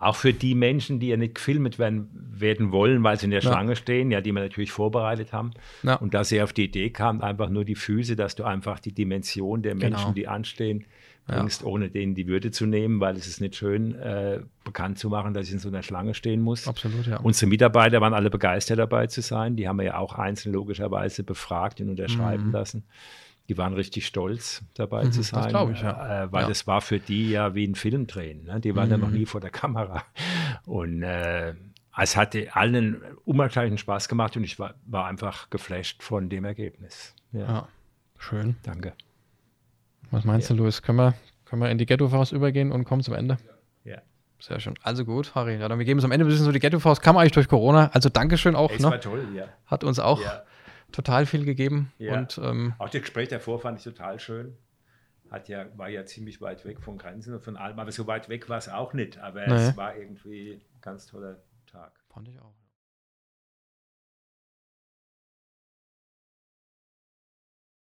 Auch für die Menschen, die ja nicht gefilmt werden, werden wollen, weil sie in der ja. Schlange stehen, ja, die wir natürlich vorbereitet haben. Ja. Und dass sie auf die Idee kam, einfach nur die Füße, dass du einfach die Dimension der Menschen, genau. die anstehen, bringst, ja. ohne denen die Würde zu nehmen, weil es ist nicht schön, äh, bekannt zu machen, dass ich in so einer Schlange stehen muss. Absolut, ja. Unsere Mitarbeiter waren alle begeistert dabei zu sein. Die haben wir ja auch einzeln logischerweise befragt und unterschreiben mhm. lassen die waren richtig stolz dabei mhm, zu sein. Das glaube ich, ja. Äh, weil ja. das war für die ja wie ein Film drehen. Ne? Die waren mhm. ja noch mhm. nie vor der Kamera. Und äh, es hatte allen unwahrscheinlichen Spaß gemacht und ich war, war einfach geflasht von dem Ergebnis. Ja. ja. Schön. Danke. Was meinst ja. du, Luis? Können wir, können wir in die Ghetto-Faust übergehen und kommen zum Ende? Ja. Sehr schön. Also gut, Harry. Ja, dann wir geben es am Ende ein bisschen so die Ghetto-Faust. Kam eigentlich durch Corona. Also Dankeschön auch. Es ne? war toll, ja. Hat uns auch total viel gegeben. Ja. Und, ähm, auch das Gespräch davor fand ich total schön. Hat ja, war ja ziemlich weit weg von Grenzen und von allem, aber so weit weg war es auch nicht. Aber naja. es war irgendwie ein ganz toller Tag. Fand ich auch.